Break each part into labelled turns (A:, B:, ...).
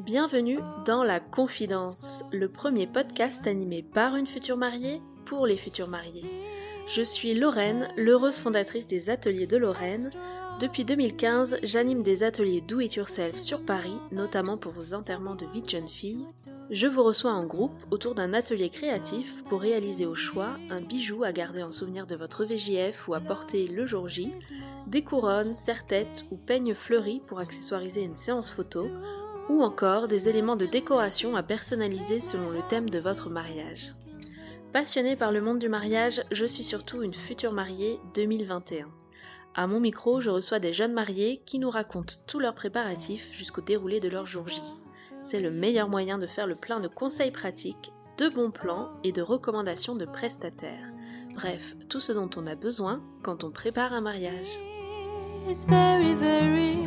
A: Bienvenue dans La Confidence, le premier podcast animé par une future mariée pour les futurs mariés. Je suis Lorraine, l'heureuse fondatrice des ateliers de Lorraine. Depuis 2015, j'anime des ateliers Do It Yourself sur Paris, notamment pour vos enterrements de vie de jeune fille. Je vous reçois en groupe autour d'un atelier créatif pour réaliser au choix un bijou à garder en souvenir de votre VJF ou à porter le jour J, des couronnes, serre-têtes ou peignes fleuris pour accessoiriser une séance photo, ou encore des éléments de décoration à personnaliser selon le thème de votre mariage. Passionnée par le monde du mariage, je suis surtout une future mariée 2021. À mon micro, je reçois des jeunes mariés qui nous racontent tous leurs préparatifs jusqu'au déroulé de leur jour J. C'est le meilleur moyen de faire le plein de conseils pratiques, de bons plans et de recommandations de prestataires. Bref, tout ce dont on a besoin quand on prépare un mariage.
B: Very, very.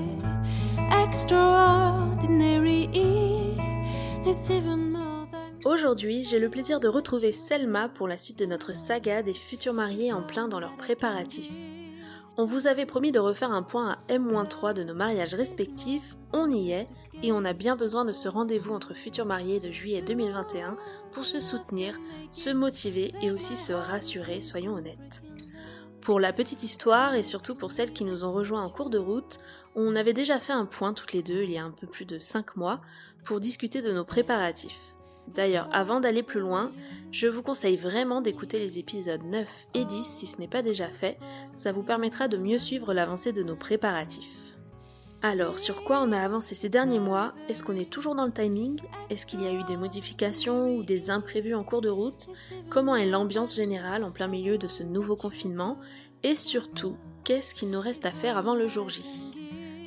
A: Aujourd'hui, j'ai le plaisir de retrouver Selma pour la suite de notre saga des futurs mariés en plein dans leurs préparatifs. On vous avait promis de refaire un point à M-3 de nos mariages respectifs, on y est, et on a bien besoin de ce rendez-vous entre futurs mariés de juillet 2021 pour se soutenir, se motiver et aussi se rassurer, soyons honnêtes. Pour la petite histoire et surtout pour celles qui nous ont rejoints en cours de route, on avait déjà fait un point toutes les deux il y a un peu plus de 5 mois pour discuter de nos préparatifs. D'ailleurs, avant d'aller plus loin, je vous conseille vraiment d'écouter les épisodes 9 et 10 si ce n'est pas déjà fait, ça vous permettra de mieux suivre l'avancée de nos préparatifs. Alors, sur quoi on a avancé ces derniers mois? Est-ce qu'on est toujours dans le timing? Est-ce qu'il y a eu des modifications ou des imprévus en cours de route? Comment est l'ambiance générale en plein milieu de ce nouveau confinement? Et surtout, qu'est-ce qu'il nous reste à faire avant le jour J?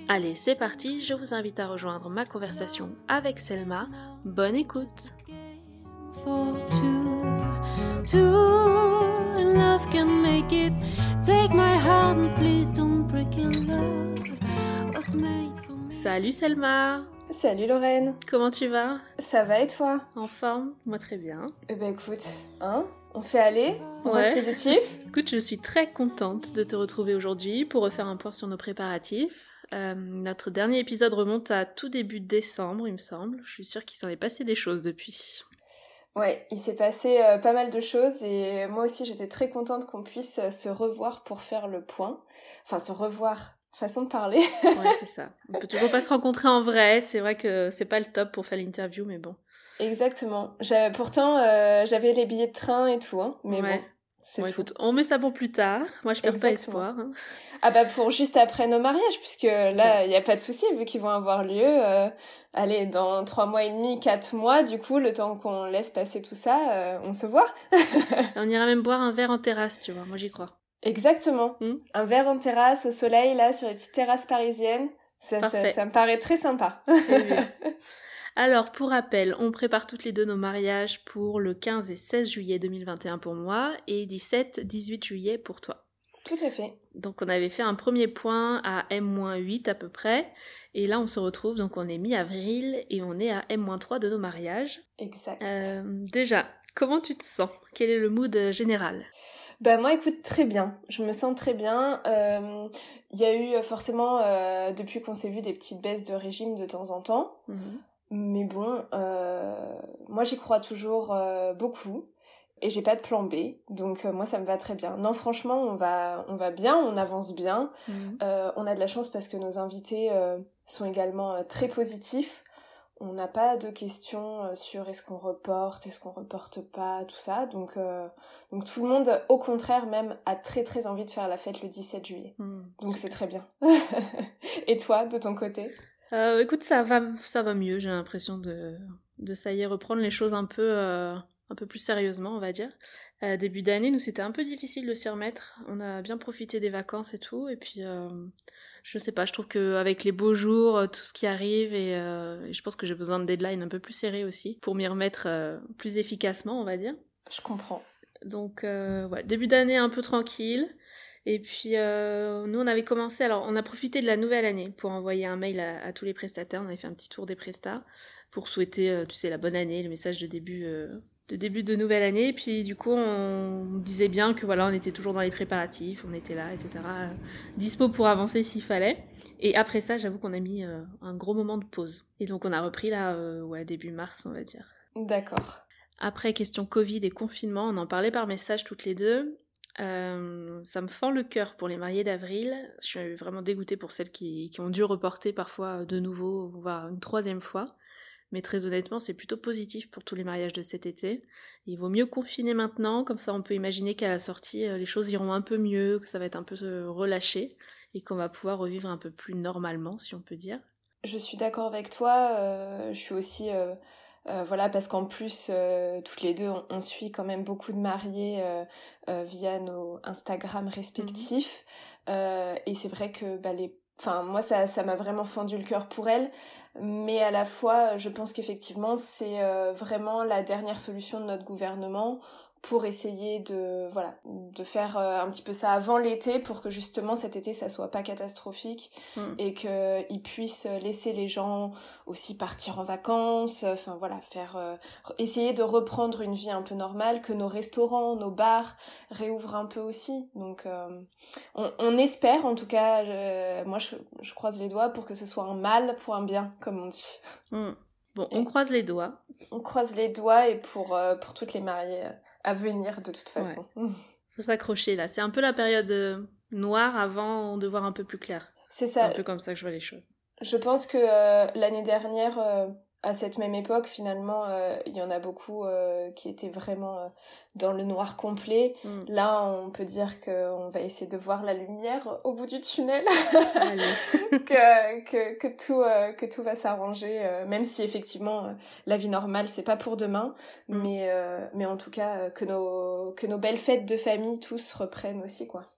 A: Allez, c'est parti, je vous invite à rejoindre ma conversation avec Selma. Bonne écoute Salut Selma
C: Salut Lorraine,
A: Comment tu vas?
C: Ça va et toi?
A: En forme? Moi très bien.
C: Eh ben écoute, hein, on fait aller, on
A: Ouais.
C: reste positif.
A: Écoute, je suis très contente de te retrouver aujourd'hui pour refaire un point sur nos préparatifs. Euh, notre dernier épisode remonte à tout début décembre, il me semble. Je suis sûre qu'il s'en est passé des choses depuis.
C: Ouais, il s'est passé euh, pas mal de choses et moi aussi j'étais très contente qu'on puisse euh, se revoir pour faire le point. Enfin, se revoir, façon de parler.
A: Ouais, c'est ça. On peut toujours pas se rencontrer en vrai. C'est vrai que c'est pas le top pour faire l'interview, mais bon.
C: Exactement. Pourtant, euh, j'avais les billets de train et tout, hein, mais
A: Ouais.
C: bon, c'est
A: Bon, écoute, on met ça pour plus tard. Moi, je perds pas espoir. hein.
C: Ah bah pour juste après nos mariages, puisque là, il n'y a pas de souci, vu qu'ils vont avoir lieu, euh, allez, dans trois mois et demi, quatre mois, du coup, le temps qu'on laisse passer tout ça, euh, on se voit.
A: On ira même boire un verre en terrasse, tu vois. Moi, j'y crois.
C: Exactement.
A: Hmm.
C: Un verre en terrasse, au soleil, là, sur les petites terrasses parisiennes, ça, ça, me paraît très sympa.
A: Alors, pour rappel, on prépare toutes les deux nos mariages pour le 15 et 16 juillet 2021 pour moi et 17-18 juillet pour toi.
C: Tout à fait.
A: Donc on avait fait un premier point à M-8 à peu près, et là on se retrouve, donc on est mi-avril et on est à M-3 de nos mariages.
C: Exact.
A: Euh, déjà, comment tu te sens? Quel est le mood euh, général?
C: Bah moi écoute très bien, je me sens très bien. Euh, Il y a eu euh, forcément euh, depuis qu'on s'est vu des petites baisses de régime de temps en temps, mais bon, euh, moi j'y crois toujours beaucoup et j'ai pas de plan B, donc moi ça me va très bien. Non franchement on va on va bien, on avance bien.
A: Mhm.
C: On a de la chance parce que nos invités sont également très positifs. On n'a pas de questions euh, sur est-ce qu'on reporte, est-ce qu'on reporte pas, tout ça. Donc, euh, donc tout le monde, au contraire même, a très très envie de faire la fête le 17 juillet.
A: Mhm.
C: Donc c'est très bien. Et toi, de ton côté?
A: Euh, écoute, ça va, ça va mieux. J'ai l'impression de, de ça y est reprendre les choses un peu, euh, un peu plus sérieusement, on va dire. Début d'année, nous c'était un peu difficile de s'y remettre. On a bien profité des vacances et tout, et puis je sais pas. Je trouve que avec les beaux jours, euh, tout ce qui arrive, et, euh, et je pense que j'ai besoin de deadline un peu plus serrés aussi pour m'y remettre euh, plus efficacement, on va dire.
C: Je comprends.
A: Donc, euh, ouais, début d'année un peu tranquille. Et puis, nous, on avait commencé, alors, on a profité de la nouvelle année pour envoyer un mail à, à tous les prestataires. On avait fait un petit tour des prestats pour souhaiter, tu sais, la bonne année, le message de début de début de nouvelle année. Puis du coup, on disait bien que voilà, on était toujours dans les préparatifs, on était là, etc. dispo pour avancer s'il fallait. Et après ça, j'avoue qu'on a mis euh, un gros moment de pause. Et donc on a repris là, euh, ouais, début mars, on va dire.
C: D'accord.
A: Après, question Covid et confinement, on en parlait par message toutes les deux. Euh, ça me fend le cœur pour les mariés d'avril. Je suis vraiment dégoûtée pour celles qui, qui, ont dû reporter parfois de nouveau, voire une troisième fois. Mais très honnêtement, c'est plutôt positif pour tous les mariages de cet été. Il vaut mieux confiner maintenant, comme ça on peut imaginer qu'à la sortie, euh, les choses iront un peu mieux, que ça va être un peu euh, relâché et qu'on va pouvoir revivre un peu plus normalement, si on peut dire.
C: Je suis d'accord avec toi. Euh, je suis aussi voilà parce qu'en plus toutes les deux on, suit quand même beaucoup de mariés via nos Instagram respectifs mhm. et c'est vrai que bah, les enfin moi ça ça m'a vraiment fendu le cœur pour elles mais à la fois je pense qu'effectivement c'est euh, vraiment la dernière solution de notre gouvernement pour essayer de voilà de faire euh, un petit peu ça avant l'été pour que justement cet été ça soit pas catastrophique mm. et que ils puissent laisser les gens aussi partir en vacances enfin voilà faire euh, essayer de reprendre une vie un peu normale que nos restaurants nos bars réouvrent un peu aussi donc euh, on, on, espère en tout cas moi je, je, croise les doigts pour que ce soit un mal pour un bien comme on dit
A: mm. bon on croise les doigts
C: on croise les doigts et pour pour toutes les mariées à venir de toute façon.
A: Faut s'accrocher là. C'est un peu la période euh, noire avant de voir un peu plus clair.
C: C'est ça.
A: C'est un peu comme ça que je vois les choses.
C: Je pense que euh, l'année dernière, euh, à cette même époque, finalement, euh, il y en a beaucoup euh, qui étaient vraiment euh, dans le noir complet. Mm. Là, on peut dire qu'on va essayer de voir la lumière au bout du tunnel, que, que, que, tout, que tout va s'arranger, même si effectivement la vie normale, c'est pas pour demain, mm. mais, mais en tout cas que nos, que nos belles fêtes de famille tous reprennent aussi, quoi.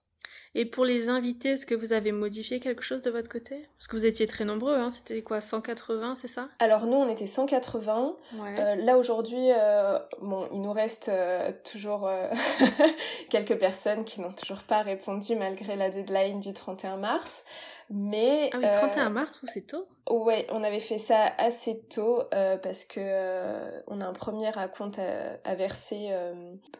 A: Et pour les invités, est-ce que vous avez modifié quelque chose de votre côté? Parce que vous étiez très nombreux, hein c'était quoi 180, c'est ça?
C: Alors nous, on était 180. Euh, là aujourd'hui, euh, bon, il nous reste euh, toujours quelques personnes qui n'ont toujours pas répondu malgré la deadline du 31 mars. Mais
A: ah oui, 31 mars, vous c'est tôt
C: Ouais, on avait fait ça assez tôt parce que on a un premier raconte à, verser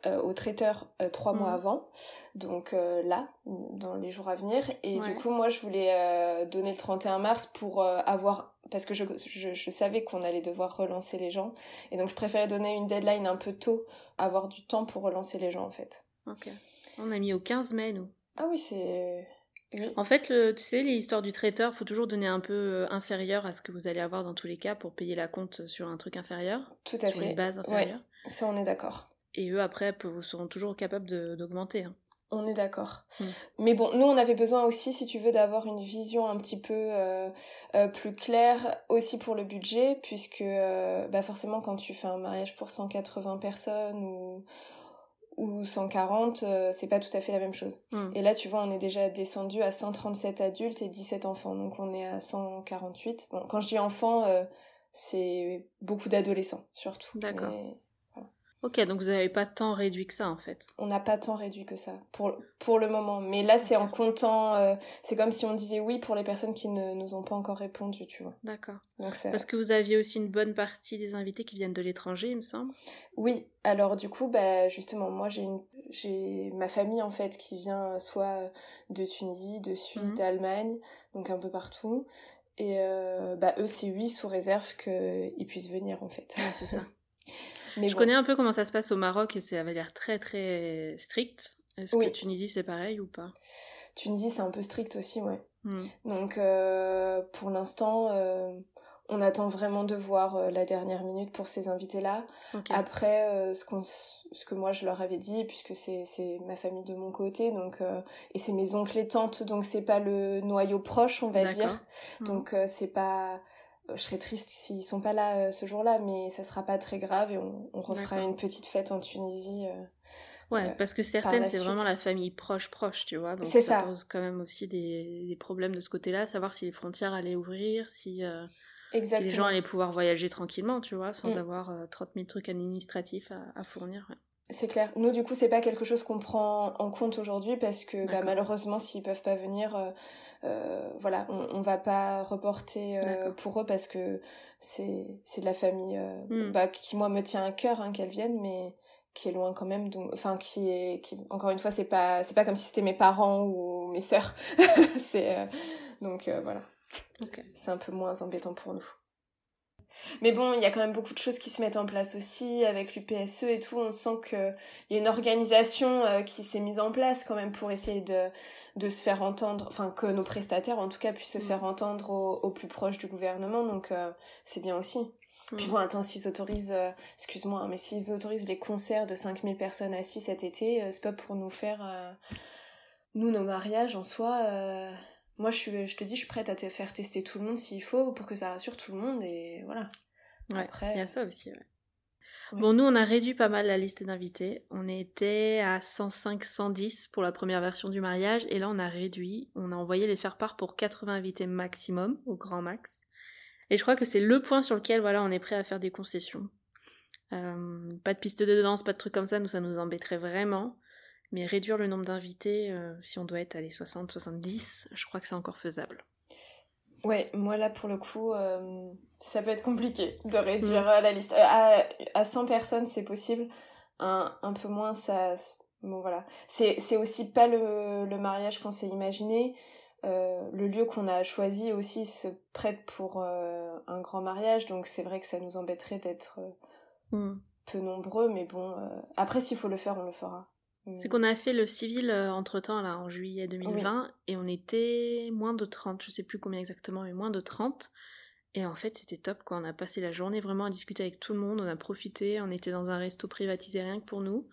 C: au traiteur trois mois mmh. avant, donc là, dans les jours à venir. Et du coup, moi, je voulais donner le 31 mars pour avoir parce que je, je, je savais qu'on allait devoir relancer les gens et donc je préférais donner une deadline un peu tôt, avoir du temps pour relancer les gens en fait.
A: Ok. On a mis au 15 mai nous.
C: Ah oui, c'est
A: en fait, le, tu sais, les histoires du traiteur, faut toujours donner un peu euh, inférieur à ce que vous allez avoir dans tous les cas pour payer la compte sur un truc inférieur.
C: Tout à
A: sur
C: fait.
A: les bases inférieures.
C: ça, on est d'accord.
A: Et eux, après, vous seront toujours capables d'augmenter. Hein.
C: On est d'accord. Mm. Mais bon, nous, on avait besoin aussi, si tu veux, d'avoir une vision un petit peu euh, euh, plus claire aussi pour le budget, puisque bah forcément, quand tu fais un mariage pour 180 personnes ou ou 140, euh, c'est pas tout à fait la même chose. Hmm. Et là, tu vois, on est déjà descendu à 137 adultes et 17 enfants, donc on est à 148. Bon, quand je dis enfants, euh, c'est beaucoup d'adolescents, surtout.
A: D'accord. Ok, donc vous n'avez pas tant réduit que ça en fait.
C: On n'a pas tant réduit que ça pour, pour le moment. Mais là, c'est en comptant. Euh, c'est comme si on disait oui pour les personnes qui ne nous ont pas encore répondu, tu vois.
A: D'accord. Parce que vous aviez aussi une bonne partie des invités qui viennent de l'étranger, il me semble.
C: Oui, alors du coup, bah, justement, moi j'ai une... j'ai ma famille en fait qui vient soit de Tunisie, de Suisse, mhm. d'Allemagne, donc un peu partout. Et euh, bah, eux, c'est oui sous réserve qu'ils puissent venir en fait.
A: c'est ça. je connais un peu comment ça se passe au Maroc et ça avait l'air très très strict. Est-ce que Tunisie c'est pareil ou pas?
C: Tunisie c'est un peu strict aussi, ouais. Hmm. Donc euh, pour l'instant, euh, on attend vraiment de voir euh, la dernière minute pour ces invités-là. Après, ce, ce que moi je leur avais dit, puisque c'est ma famille de mon côté, donc et c'est mes oncles et tantes, donc c'est pas le noyau proche, on va dire. Hmm. Donc c'est pas je serais triste s'ils sont pas là euh, ce jour-là, mais ça sera pas très grave et on, on refera une petite fête en Tunisie. Euh,
A: ouais, euh, parce que certaines, c'est vraiment la famille proche, proche, tu vois. Donc ça, ça, pose quand même aussi des, des problèmes de ce côté-là, savoir si les frontières allaient ouvrir, si, si, les gens allaient pouvoir voyager tranquillement, tu vois, sans mm. avoir 30 000 trucs administratifs à, à fournir.
C: C'est clair. Nous, du coup, c'est pas quelque chose qu'on prend en compte aujourd'hui parce que bah, malheureusement, s'ils peuvent pas venir, euh, euh, voilà, on, on va pas reporter euh, pour eux parce que c'est c'est de la famille hmm. bah, qui moi me tient à cœur hein, qu'elles viennent, mais qui est loin quand même. Donc, enfin, qui est, qui encore une fois, c'est pas c'est pas comme si c'était mes parents ou mes sœurs. c'est donc voilà. C'est un peu moins embêtant pour nous. Mais bon, il y a quand même beaucoup de choses qui se mettent en place aussi avec l'UPSE et tout. On sent qu'il y a une organisation euh, qui s'est mise en place quand même pour essayer de, de se faire entendre, enfin que nos prestataires en tout cas puissent se mm. faire entendre au, plus proche du gouvernement. Donc euh, c'est bien aussi. Puis mm. bon, attends, s'ils autorisent, euh, excuse-moi, hein, mais s'ils autorisent les concerts de 5000 personnes assis cet été, c'est pas pour nous faire, nous, nos mariages en soi moi, je, suis, je te dis, je suis prête à te faire tester tout le monde s'il faut pour que ça rassure tout le monde et voilà.
A: Ouais, Après, il y a ça aussi, ouais. Bon, nous, on a réduit pas mal la liste d'invités. On était à 105, 110 pour la première version du mariage, et là, on a réduit. On a envoyé les faire part pour 80 invités maximum, au grand max. Et je crois que c'est le point sur lequel, voilà, on est prêt à faire des concessions. Euh, pas de piste de danse, pas de trucs comme ça, nous, ça nous embêterait vraiment. Mais réduire le nombre d'invités, euh, si on doit être à les 60, 70, je crois que c'est encore faisable.
C: Ouais, moi là pour le coup, euh, ça peut être compliqué de réduire mm. la liste. À, à 100 personnes, c'est possible. Un, un peu moins, ça. Bon voilà. C'est aussi pas le, le mariage qu'on s'est imaginé. Euh, le lieu qu'on a choisi aussi se prête pour un grand mariage, donc c'est vrai que ça nous embêterait d'être mm. peu nombreux, mais bon, après s'il faut le faire, on le fera.
A: C'est qu'on a fait le civil euh, entre temps, là, en juillet 2020, et on était moins de 30, je sais plus combien exactement, mais moins de 30. Et en fait, c'était top, quoi. On a passé la journée vraiment à discuter avec tout le monde, on a profité, on était dans un resto privatisé rien que pour nous.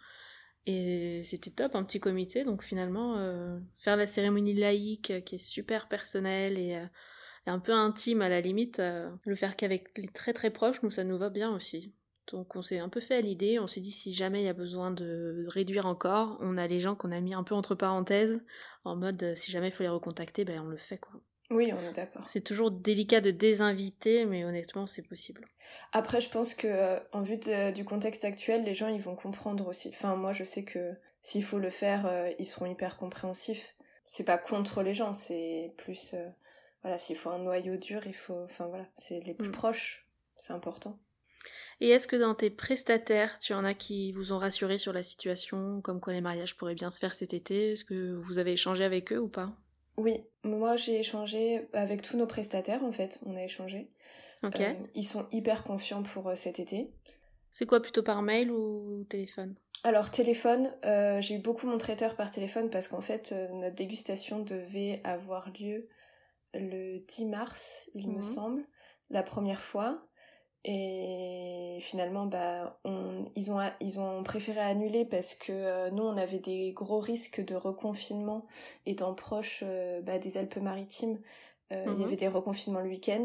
A: Et c'était top, un petit comité, donc finalement, euh, faire la cérémonie laïque euh, qui est super personnelle et, et, un peu intime à la limite, le faire qu'avec les très très proches, nous, ça nous va bien aussi. Donc on s'est un peu fait à l'idée, on s'est dit si jamais il y a besoin de réduire encore, on a les gens qu'on a mis un peu entre parenthèses, en mode euh, si jamais il faut les recontacter, ben on le fait quoi.
C: Oui, on est d'accord.
A: C'est toujours délicat de désinviter, mais honnêtement, c'est possible.
C: Après, je pense que euh, en vue du contexte actuel, les gens ils vont comprendre aussi. Enfin, moi, je sais que s'il faut le faire, euh, ils seront hyper compréhensifs. C'est pas contre les gens, c'est plus voilà, s'il faut un noyau dur, il faut. Enfin voilà, c'est les plus mm. proches, c'est important.
A: Et est-ce que dans tes prestataires, tu en as qui vous ont rassuré sur la situation, comme quoi les mariages pourraient bien se faire cet été? Est-ce que vous avez échangé avec eux ou pas?
C: Oui, moi j'ai échangé avec tous nos prestataires en fait, on a échangé. Ok. Euh, ils sont hyper confiants pour euh, cet été.
A: C'est quoi plutôt par mail ou téléphone?
C: Alors téléphone, euh, j'ai eu beaucoup mon traiteur par téléphone parce qu'en fait notre dégustation devait avoir lieu le 10 mars, il me mhm. semble, la première fois. Et finalement, bah, on, ils, ont, ils ont préféré annuler parce que euh, nous, on avait des gros risques de reconfinement étant proche euh, bah, des Alpes-Maritimes. Euh, il y mhm. avait des reconfinements le week-end.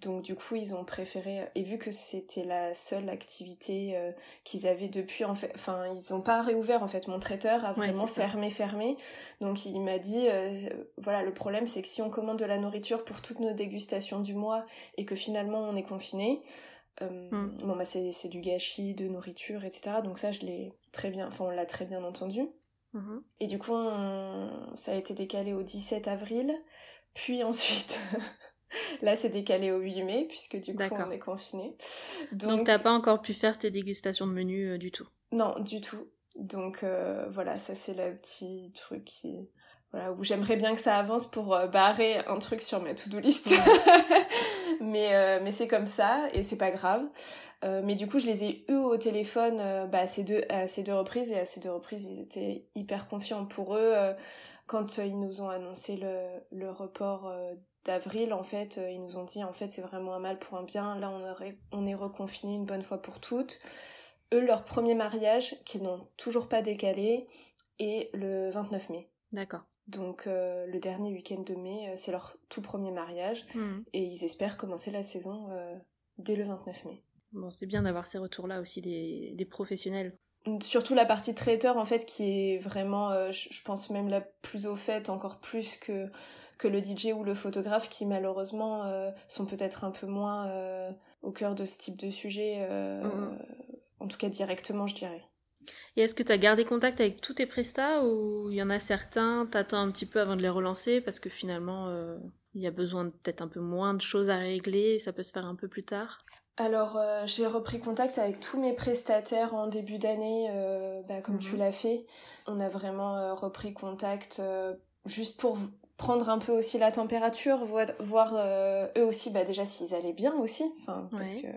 C: Donc du coup, ils ont préféré et vu que c'était la seule activité qu'ils avaient depuis en fait, enfin ils n'ont pas réouvert en fait. Mon traiteur a vraiment fermé, fermé. Donc il m'a dit voilà le problème c'est que si on commande de la nourriture pour toutes nos dégustations du mois et que finalement on est confiné, euh, hmm. Bon bah c'est du gâchis de nourriture, etc. Donc ça je l'ai très bien, enfin on l'a très bien entendu. Mhm. Et du coup ça a été décalé au 17 avril, puis ensuite là c'est décalé au 8 mai puisque du coup on est confiné.
A: Donc, t'as pas encore pu faire tes dégustations de menu euh, du tout?
C: Non du tout. Donc euh, voilà ça c'est le petit truc qui voilà, où j'aimerais bien que ça avance pour euh, barrer un truc sur ma to-do list. mais euh, mais c'est comme ça et c'est pas grave. Euh, mais du coup, je les ai eu au téléphone bah, à, ces deux, à ces deux reprises et à ces deux reprises, ils étaient hyper confiants pour eux. quand ils nous ont annoncé le, le report d'avril, en fait, ils nous ont dit en fait c'est vraiment un mal pour un bien. Là, on, aurait, on est reconfiné une bonne fois pour toutes. Eux, leur premier mariage, qu'ils n'ont toujours pas décalé, est le 29 mai.
A: D'accord.
C: Donc euh, le dernier week-end de mai, euh, c'est leur tout premier mariage hmm. et ils espèrent commencer la saison euh, dès le 29 mai.
A: Bon, c'est bien d'avoir ces retours-là aussi des, des, professionnels.
C: Surtout la partie traiteur en fait qui est vraiment, je pense même la plus au fait, encore plus que que le DJ ou le photographe qui malheureusement sont peut-être un peu moins au cœur de ce type de sujet, en tout cas directement je dirais.
A: Et est-ce que tu as gardé contact avec tous tes prestats ou il y en a certains, t'attends un petit peu avant de les relancer parce que finalement euh, il y a besoin de peut-être un peu moins de choses à régler, ça peut se faire un peu plus tard?
C: Alors, euh, j'ai repris contact avec tous mes prestataires en début d'année, euh, bah, comme tu mhm. l'as fait. On a vraiment repris contact juste pour prendre un peu aussi la température, voir, eux aussi, bah, déjà s'ils allaient bien aussi, enfin, parce que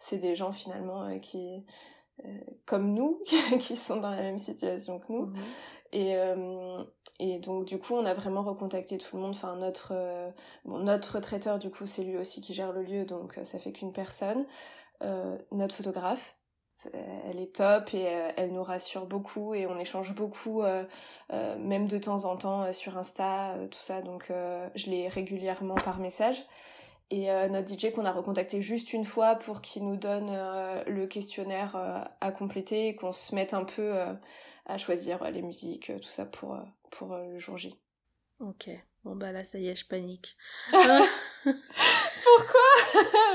C: c'est des gens finalement qui comme nous, qui sont dans la même situation que nous. Mhm. Et, euh, et donc du coup, on a vraiment recontacté tout le monde. Enfin, notre, euh, bon, notre traiteur, du coup, c'est lui aussi qui gère le lieu, donc ça fait qu'une personne. notre photographe, elle est top et elle nous rassure beaucoup et on échange beaucoup, même de temps en temps sur Insta, tout ça. Donc je l'ai régulièrement par message. Et euh, notre DJ qu'on a recontacté juste une fois pour qu'il nous donne euh, le questionnaire euh, à compléter et qu'on se mette un peu à choisir les musiques, tout ça pour, pour le jour J.
A: Ok. Bon bah là ça y est, je panique.
C: Pourquoi?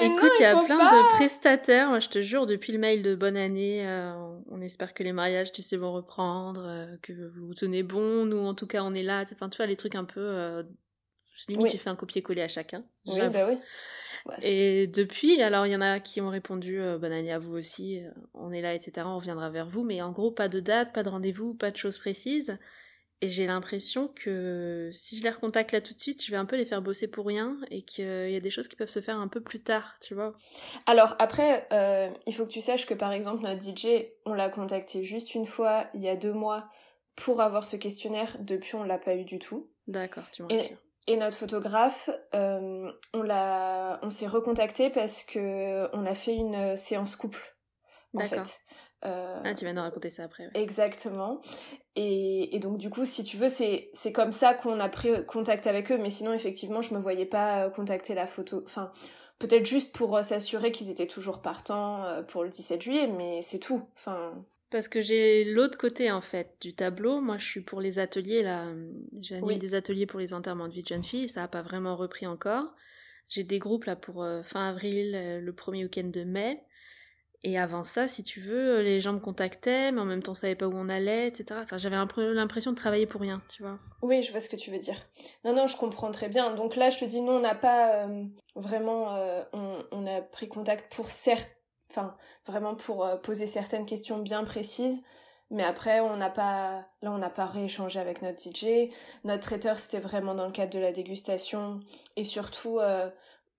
A: Écoute, il y a plein de prestataires, moi je te jure, depuis le mail de bonne année, on espère que les mariages, tu sais, vont reprendre, que vous vous tenez bon, nous en tout cas on est là, enfin tu vois, les trucs un peu Limite, j'ai fait un copier-coller à chacun.
C: Oui, bah oui.
A: Et depuis, alors il y en a qui ont répondu euh, bonne année à vous aussi, euh, on est là, etc. On reviendra vers vous, mais en gros, pas de date, pas de rendez-vous, pas de choses précises. Et j'ai l'impression que si je les recontacte là tout de suite, je vais un peu les faire bosser pour rien et qu'il y a des choses qui peuvent se faire un peu plus tard, tu vois.
C: Alors après, euh, il faut que tu saches que par exemple, notre DJ, on l'a contacté juste une fois il y a deux mois pour avoir ce questionnaire. Depuis, on l'a pas eu du tout.
A: D'accord, tu m'en
C: et notre photographe, euh, on l'a, on s'est recontacté parce que on a fait une séance couple. En fait.
A: Euh, ah, tu vas nous raconter ça après.
C: Exactement. Et, et, donc du coup, si tu veux, c'est c'est comme ça qu'on a pris contact avec eux. Mais sinon, effectivement, je me voyais pas contacter la photo. Enfin, peut-être juste pour euh, s'assurer qu'ils étaient toujours partants pour le 17 juillet, mais c'est tout. Enfin.
A: Parce que j'ai l'autre côté en fait du tableau. Moi, je suis pour les ateliers là. J'ai animé des ateliers pour les enterrements de vie de jeunes filles. Ça n'a pas vraiment repris encore. J'ai des groupes là pour euh, fin avril, euh, le premier week-end de mai. Et avant ça, si tu veux, les gens me contactaient, mais en même temps, on savait pas où on allait, etc. Enfin, j'avais l'impression de travailler pour rien, tu vois.
C: Oui, je vois ce que tu veux dire. Non, non, je comprends très bien. Donc là, je te dis, non, on n'a pas euh, vraiment, on, on, a pris contact pour certes enfin vraiment pour euh, poser certaines questions bien précises. Mais après, on n'a pas, là, on n'a pas rééchangé avec notre DJ. Notre traiteur, c'était vraiment dans le cadre de la dégustation. Et surtout, euh,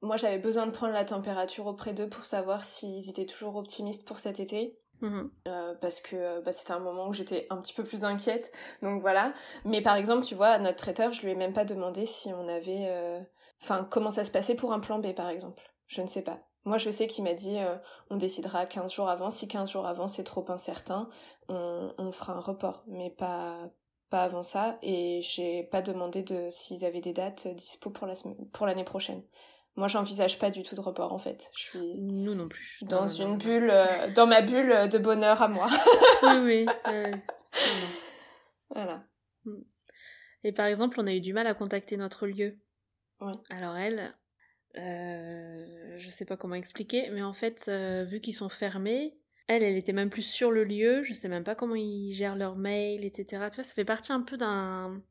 C: moi, j'avais besoin de prendre la température auprès d'eux pour savoir s'ils étaient toujours optimistes pour cet été. Mhm. Euh, parce que bah, c'était un moment où j'étais un petit peu plus inquiète. Donc voilà. Mais par exemple, tu vois, notre traiteur, je lui ai même pas demandé si on avait. Enfin, comment ça se passait pour un plan B, par exemple. Je ne sais pas. Moi, je sais qu'il m'a dit euh, on décidera 15 jours avant. Si 15 jours avant c'est trop incertain, on, on, fera un report, mais pas pas avant ça. Et j'ai pas demandé de s'ils avaient des dates dispo pour la pour l'année prochaine. Moi, j'envisage pas du tout de report en fait. Je suis
A: nous non plus
C: dans une bulle, euh, dans ma bulle de bonheur à moi.
A: oui, oui.
C: voilà.
A: Et par exemple, on a eu du mal à contacter notre lieu.
C: Ouais.
A: Alors elle, euh, je sais pas comment expliquer, mais en fait, euh, vu qu'ils sont fermés, elle, elle était même plus sur le lieu, je sais même pas comment ils gèrent leurs mails, etc. Tu vois, ça fait partie un peu d'un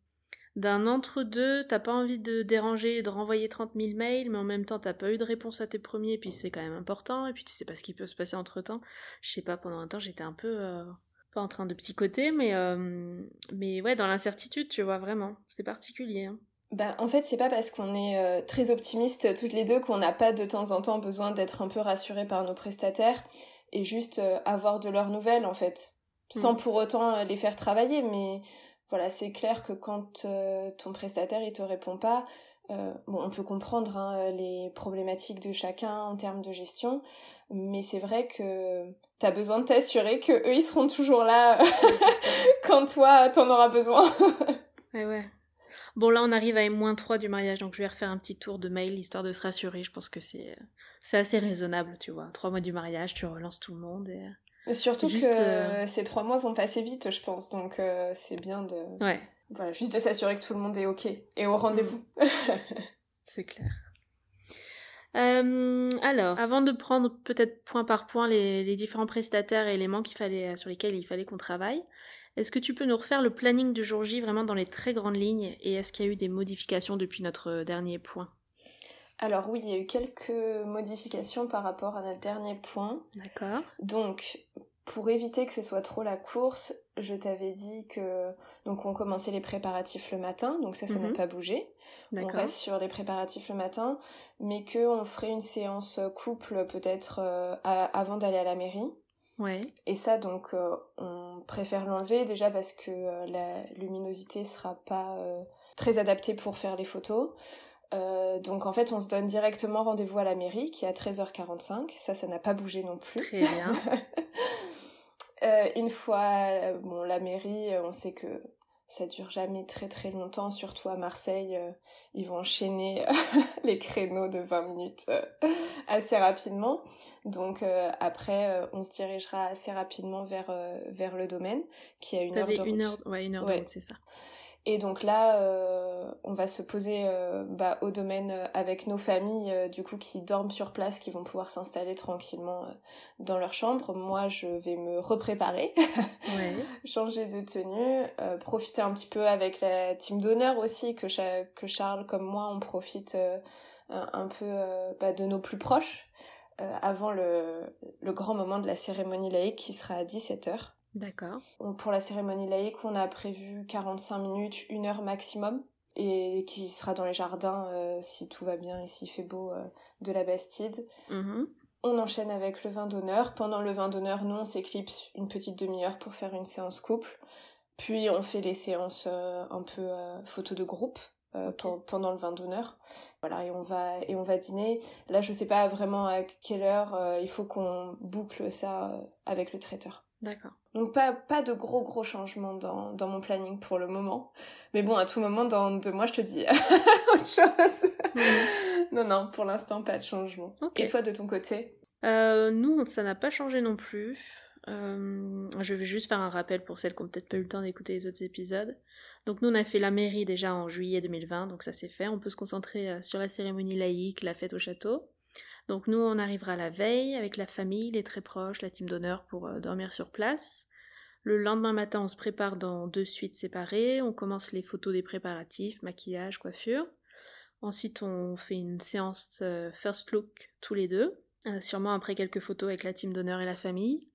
A: d'un entre-deux, t'as pas envie de déranger de renvoyer 30 000 mails, mais en même temps t'as pas eu de réponse à tes premiers, puis c'est quand même important, et puis tu sais pas ce qui peut se passer entre temps. Je sais pas, pendant un temps j'étais un peu, euh, pas en train de psychoter, mais, mais ouais, dans l'incertitude, tu vois, vraiment, c'est particulier. Hein.
C: Bah, en fait, c'est pas parce qu'on est euh, très optimistes toutes les deux qu'on n'a pas de temps en temps besoin d'être un peu rassurés par nos prestataires et juste euh, avoir de leurs nouvelles, en fait. Sans mm. pour autant euh, les faire travailler, mais voilà, c'est clair que quand ton prestataire il te répond pas, bon, on peut comprendre hein, les problématiques de chacun en termes de gestion, mais c'est vrai que t'as besoin de t'assurer que eux ils seront toujours là quand toi t'en auras besoin.
A: ouais, ouais. Bon, là, on arrive à M-3 du mariage, donc je vais refaire un petit tour de mail histoire de se rassurer. Je pense que c'est, c'est assez raisonnable, tu vois. Trois mois du mariage, tu relances tout le monde. Et...
C: Surtout que euh, ces trois mois vont passer vite, je pense. Donc, euh, c'est bien de.
A: Ouais.
C: Voilà, juste de s'assurer que tout le monde est OK et au rendez-vous.
A: c'est clair. alors, avant de prendre peut-être point par point les, les différents prestataires et éléments qu'il fallait, sur lesquels il fallait qu'on travaille, est-ce que tu peux nous refaire le planning du jour J vraiment dans les très grandes lignes et est-ce qu'il y a eu des modifications depuis notre dernier point?
C: Alors oui, il y a eu quelques modifications par rapport à notre dernier point.
A: D'accord.
C: Donc, pour éviter que ce soit trop la course, je t'avais dit que donc on commençait les préparatifs le matin, donc ça ça n'a mhm. pas bougé. On reste sur les préparatifs le matin, mais que on ferait une séance couple peut-être euh, avant d'aller à la mairie.
A: Ouais.
C: Et ça donc euh, on préfère l'enlever déjà parce que euh, la luminosité sera pas très adaptée pour faire les photos. Euh, donc en fait, on se donne directement rendez-vous à la mairie qui est à 13h45. Ça, ça n'a pas bougé non plus.
A: Très bien.
C: euh, une fois, bon, la mairie, euh, on sait que ça dure jamais très très longtemps, surtout à Marseille. Euh, ils vont enchaîner les créneaux de 20 minutes assez rapidement. Donc après, on se dirigera assez rapidement vers, vers le domaine qui a une heure de
A: une heure, ouais, une heure de route, c'est ça.
C: Et donc là, euh, on va se poser euh, bah, au domaine euh, avec nos familles, du coup, qui dorment sur place, qui vont pouvoir s'installer tranquillement dans leur chambre. Moi, je vais me repréparer, changer de tenue, profiter un petit peu avec la team d'honneur aussi, que, que Charles, comme moi, on profite un peu bah, de nos plus proches, avant le, le grand moment de la cérémonie laïque qui sera à 17h.
A: D'accord.
C: Pour la cérémonie laïque, on a prévu 45 minutes, une heure maximum, et qui sera dans les jardins euh, si tout va bien et s'il fait beau euh, de la Bastide.
A: Mm-hmm.
C: On enchaîne avec le vin d'honneur. Pendant le vin d'honneur, nous, on s'éclipse une petite demi-heure pour faire une séance couple. Puis on fait les séances euh, un peu photos de groupe. pendant le vin d'honneur voilà et on va et on va dîner là je sais pas vraiment à quelle heure il faut qu'on boucle ça avec le traiteur
A: D'accord.
C: Donc pas, pas de gros gros changements dans, dans mon planning pour le moment. Mais bon, à tout moment, dans deux mois, je te dis autre chose. Mhm. Non, non, pour l'instant, pas de changement. Et toi, de ton côté?
A: Euh, Nous, ça n'a pas changé non plus. Euh, je vais juste faire un rappel pour celles qui n'ont peut-être pas eu le temps d'écouter les autres épisodes. Donc nous, on a fait la mairie déjà en juillet 2020, donc ça c'est fait. On peut se concentrer euh, sur la cérémonie laïque, la fête au château. Donc nous, on arrivera la veille avec la famille, les très proches, la team d'honneur pour euh, dormir sur place. Le lendemain matin, on se prépare dans deux suites séparées. On commence les photos des préparatifs, maquillage, coiffure. Ensuite, on fait une séance euh, first look tous les deux, euh, sûrement après quelques photos avec la team d'honneur et la famille.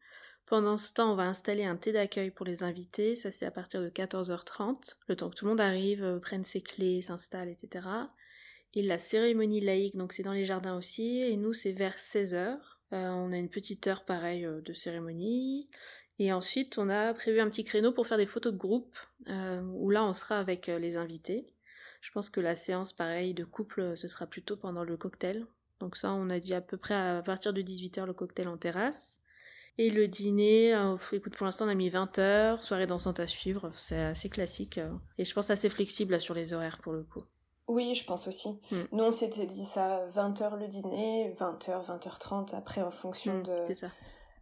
A: Pendant ce temps, on va installer un thé d'accueil pour les invités, ça c'est à partir de 14h30, le temps que tout le monde arrive, prenne ses clés, s'installe, etc et la cérémonie laïque, donc c'est dans les jardins aussi, et nous c'est vers 16h. Euh, on a une petite heure pareil euh, de cérémonie. Et ensuite, on a prévu un petit créneau pour faire des photos de groupe, euh, où là on sera avec les invités. Je pense que la séance, pareil, de couple, ce sera plutôt pendant le cocktail. Donc ça, on a dit à peu près à partir de 18h le cocktail en terrasse. Et le dîner, écoute, pour l'instant on a mis 20h, soirée dansante à suivre, c'est assez classique. et je pense assez flexible sur les horaires pour le coup.
C: Oui, je pense aussi. Hmm. Nous, on s'était dit ça 20h le dîner, 20h, 20h30, après en fonction hmm, de,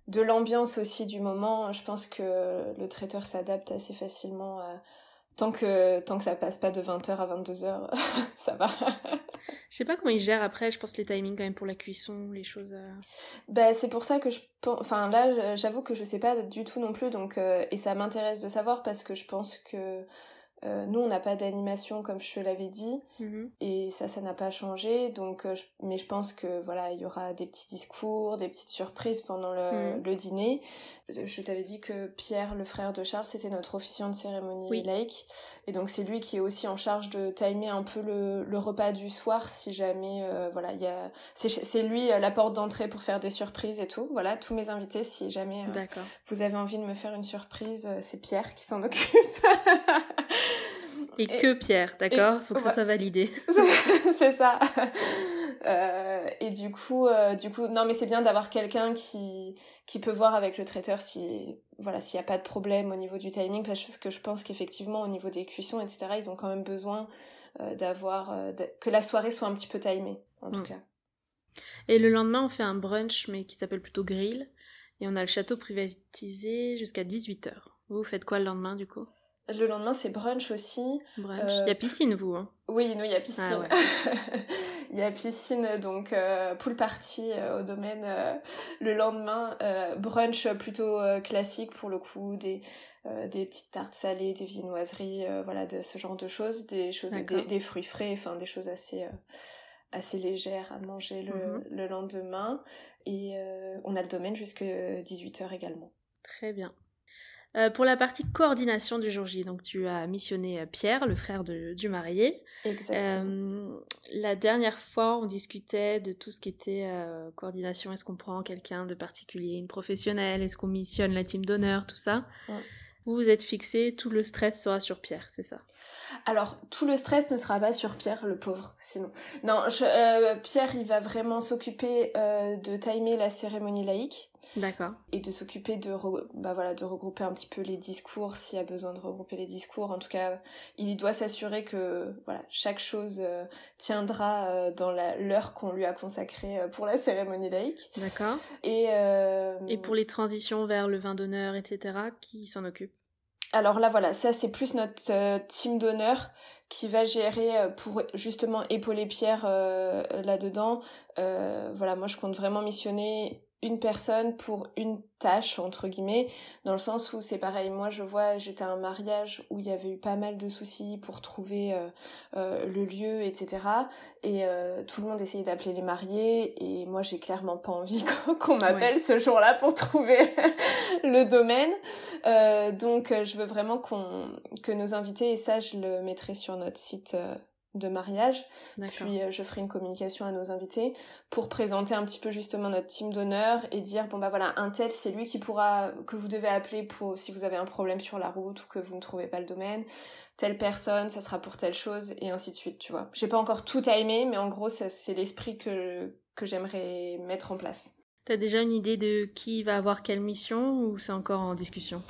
C: de l'ambiance aussi du moment. Je pense que le traiteur s'adapte assez facilement. Tant, que, tant que ça passe pas de 20h à 22h, ça va.
A: je sais pas comment il gère après, je pense les timings quand même pour la cuisson, les choses. Euh.
C: Bah, c'est pour ça que je Enfin, là, j'avoue que je sais pas du tout non plus, donc. Euh, et ça m'intéresse de savoir parce que je pense que euh, nous, on n'a pas d'animation comme je te l'avais dit, mhm. et ça, ça n'a pas changé. Donc, euh, mais je pense que voilà, il y aura des petits discours, des petites surprises pendant le, mhm. dîner. Je t'avais dit que Pierre, le frère de Charles, c'était notre officiant de cérémonie oui. laïque, et donc c'est lui qui est aussi en charge de timer un peu le, repas du soir, si jamais euh, voilà, il y a, c'est lui la porte d'entrée pour faire des surprises et tout. Voilà, tous mes invités, si jamais vous avez envie de me faire une surprise, c'est Pierre qui s'en occupe.
A: Et, que Pierre, d'accord? Faut que ce soit validé.
C: c'est ça. Euh, et du coup, euh, du coup, non, mais c'est bien d'avoir quelqu'un qui qui peut voir avec le traiteur si voilà s'il n'y a pas de problème au niveau du timing, parce que je pense qu'effectivement au niveau des cuissons, etc., ils ont quand même besoin euh, d'avoir que la soirée soit un petit peu timée, en tout mm. cas.
A: Et le lendemain, on fait un brunch, mais qui s'appelle plutôt grill, et on a le château privatisé jusqu'à 18h. Vous faites quoi le lendemain, du coup?
C: Le lendemain, c'est brunch aussi.
A: Brunch. Il y a piscine, vous hein
C: Oui, nous, il y a piscine. il y a piscine, donc pool party au domaine. le lendemain, brunch plutôt classique pour le coup, des, des petites tartes salées, des viennoiseries, voilà, de ce genre de choses, des choses, des, fruits frais, enfin des choses assez assez légères à manger le, mhm. le lendemain. Et on a le domaine jusqu'à 18h également.
A: Très bien. Euh, pour la partie coordination du jour J, donc tu as missionné euh, Pierre, le frère du marié.
C: Exactement. Euh,
A: la dernière fois, on discutait de tout ce qui était coordination. Est-ce qu'on prend quelqu'un de particulier, une professionnelle? Est-ce qu'on missionne la team d'honneur? Tout ça. Vous vous êtes fixé, tout le stress sera sur Pierre, c'est ça?
C: Alors, tout le stress ne sera pas sur Pierre, le pauvre, sinon. Non, Pierre, il va vraiment s'occuper de timer la cérémonie laïque.
A: D'accord.
C: Et de s'occuper de, bah voilà, de regrouper un petit peu les discours s'il y a besoin de regrouper les discours. En tout cas, il doit s'assurer que voilà, chaque chose euh, tiendra euh, dans l'heure qu'on lui a consacrée euh, pour la cérémonie laïque.
A: D'accord.
C: Et,
A: Et pour les transitions vers le vin d'honneur, etc., qui s'en occupe?
C: Alors là, voilà, ça c'est plus notre team d'honneur qui va gérer pour justement épauler Pierre là-dedans. voilà, moi je compte vraiment missionner une personne pour une tâche entre guillemets dans le sens où c'est pareil moi je vois j'étais à un mariage où il y avait eu pas mal de soucis pour trouver euh, euh, le lieu etc et euh, tout le monde essayait d'appeler les mariés et moi j'ai clairement pas envie qu'on m'appelle ce jour-là pour trouver le domaine. Donc je veux vraiment qu'on que nos invités et ça je le mettrai sur notre site de mariage. Puis euh, je ferai une communication à nos invités pour présenter un petit peu justement notre team d'honneur et dire bon bah voilà un tel c'est lui qui pourra que vous devez appeler pour si vous avez un problème sur la route ou que vous ne trouvez pas le domaine. Telle personne ça sera pour telle chose et ainsi de suite tu vois. J'ai pas encore tout timé mais en gros c'est l'esprit que que j'aimerais mettre en place.
A: T'as déjà une idée de qui va avoir quelle mission ou c'est encore en discussion?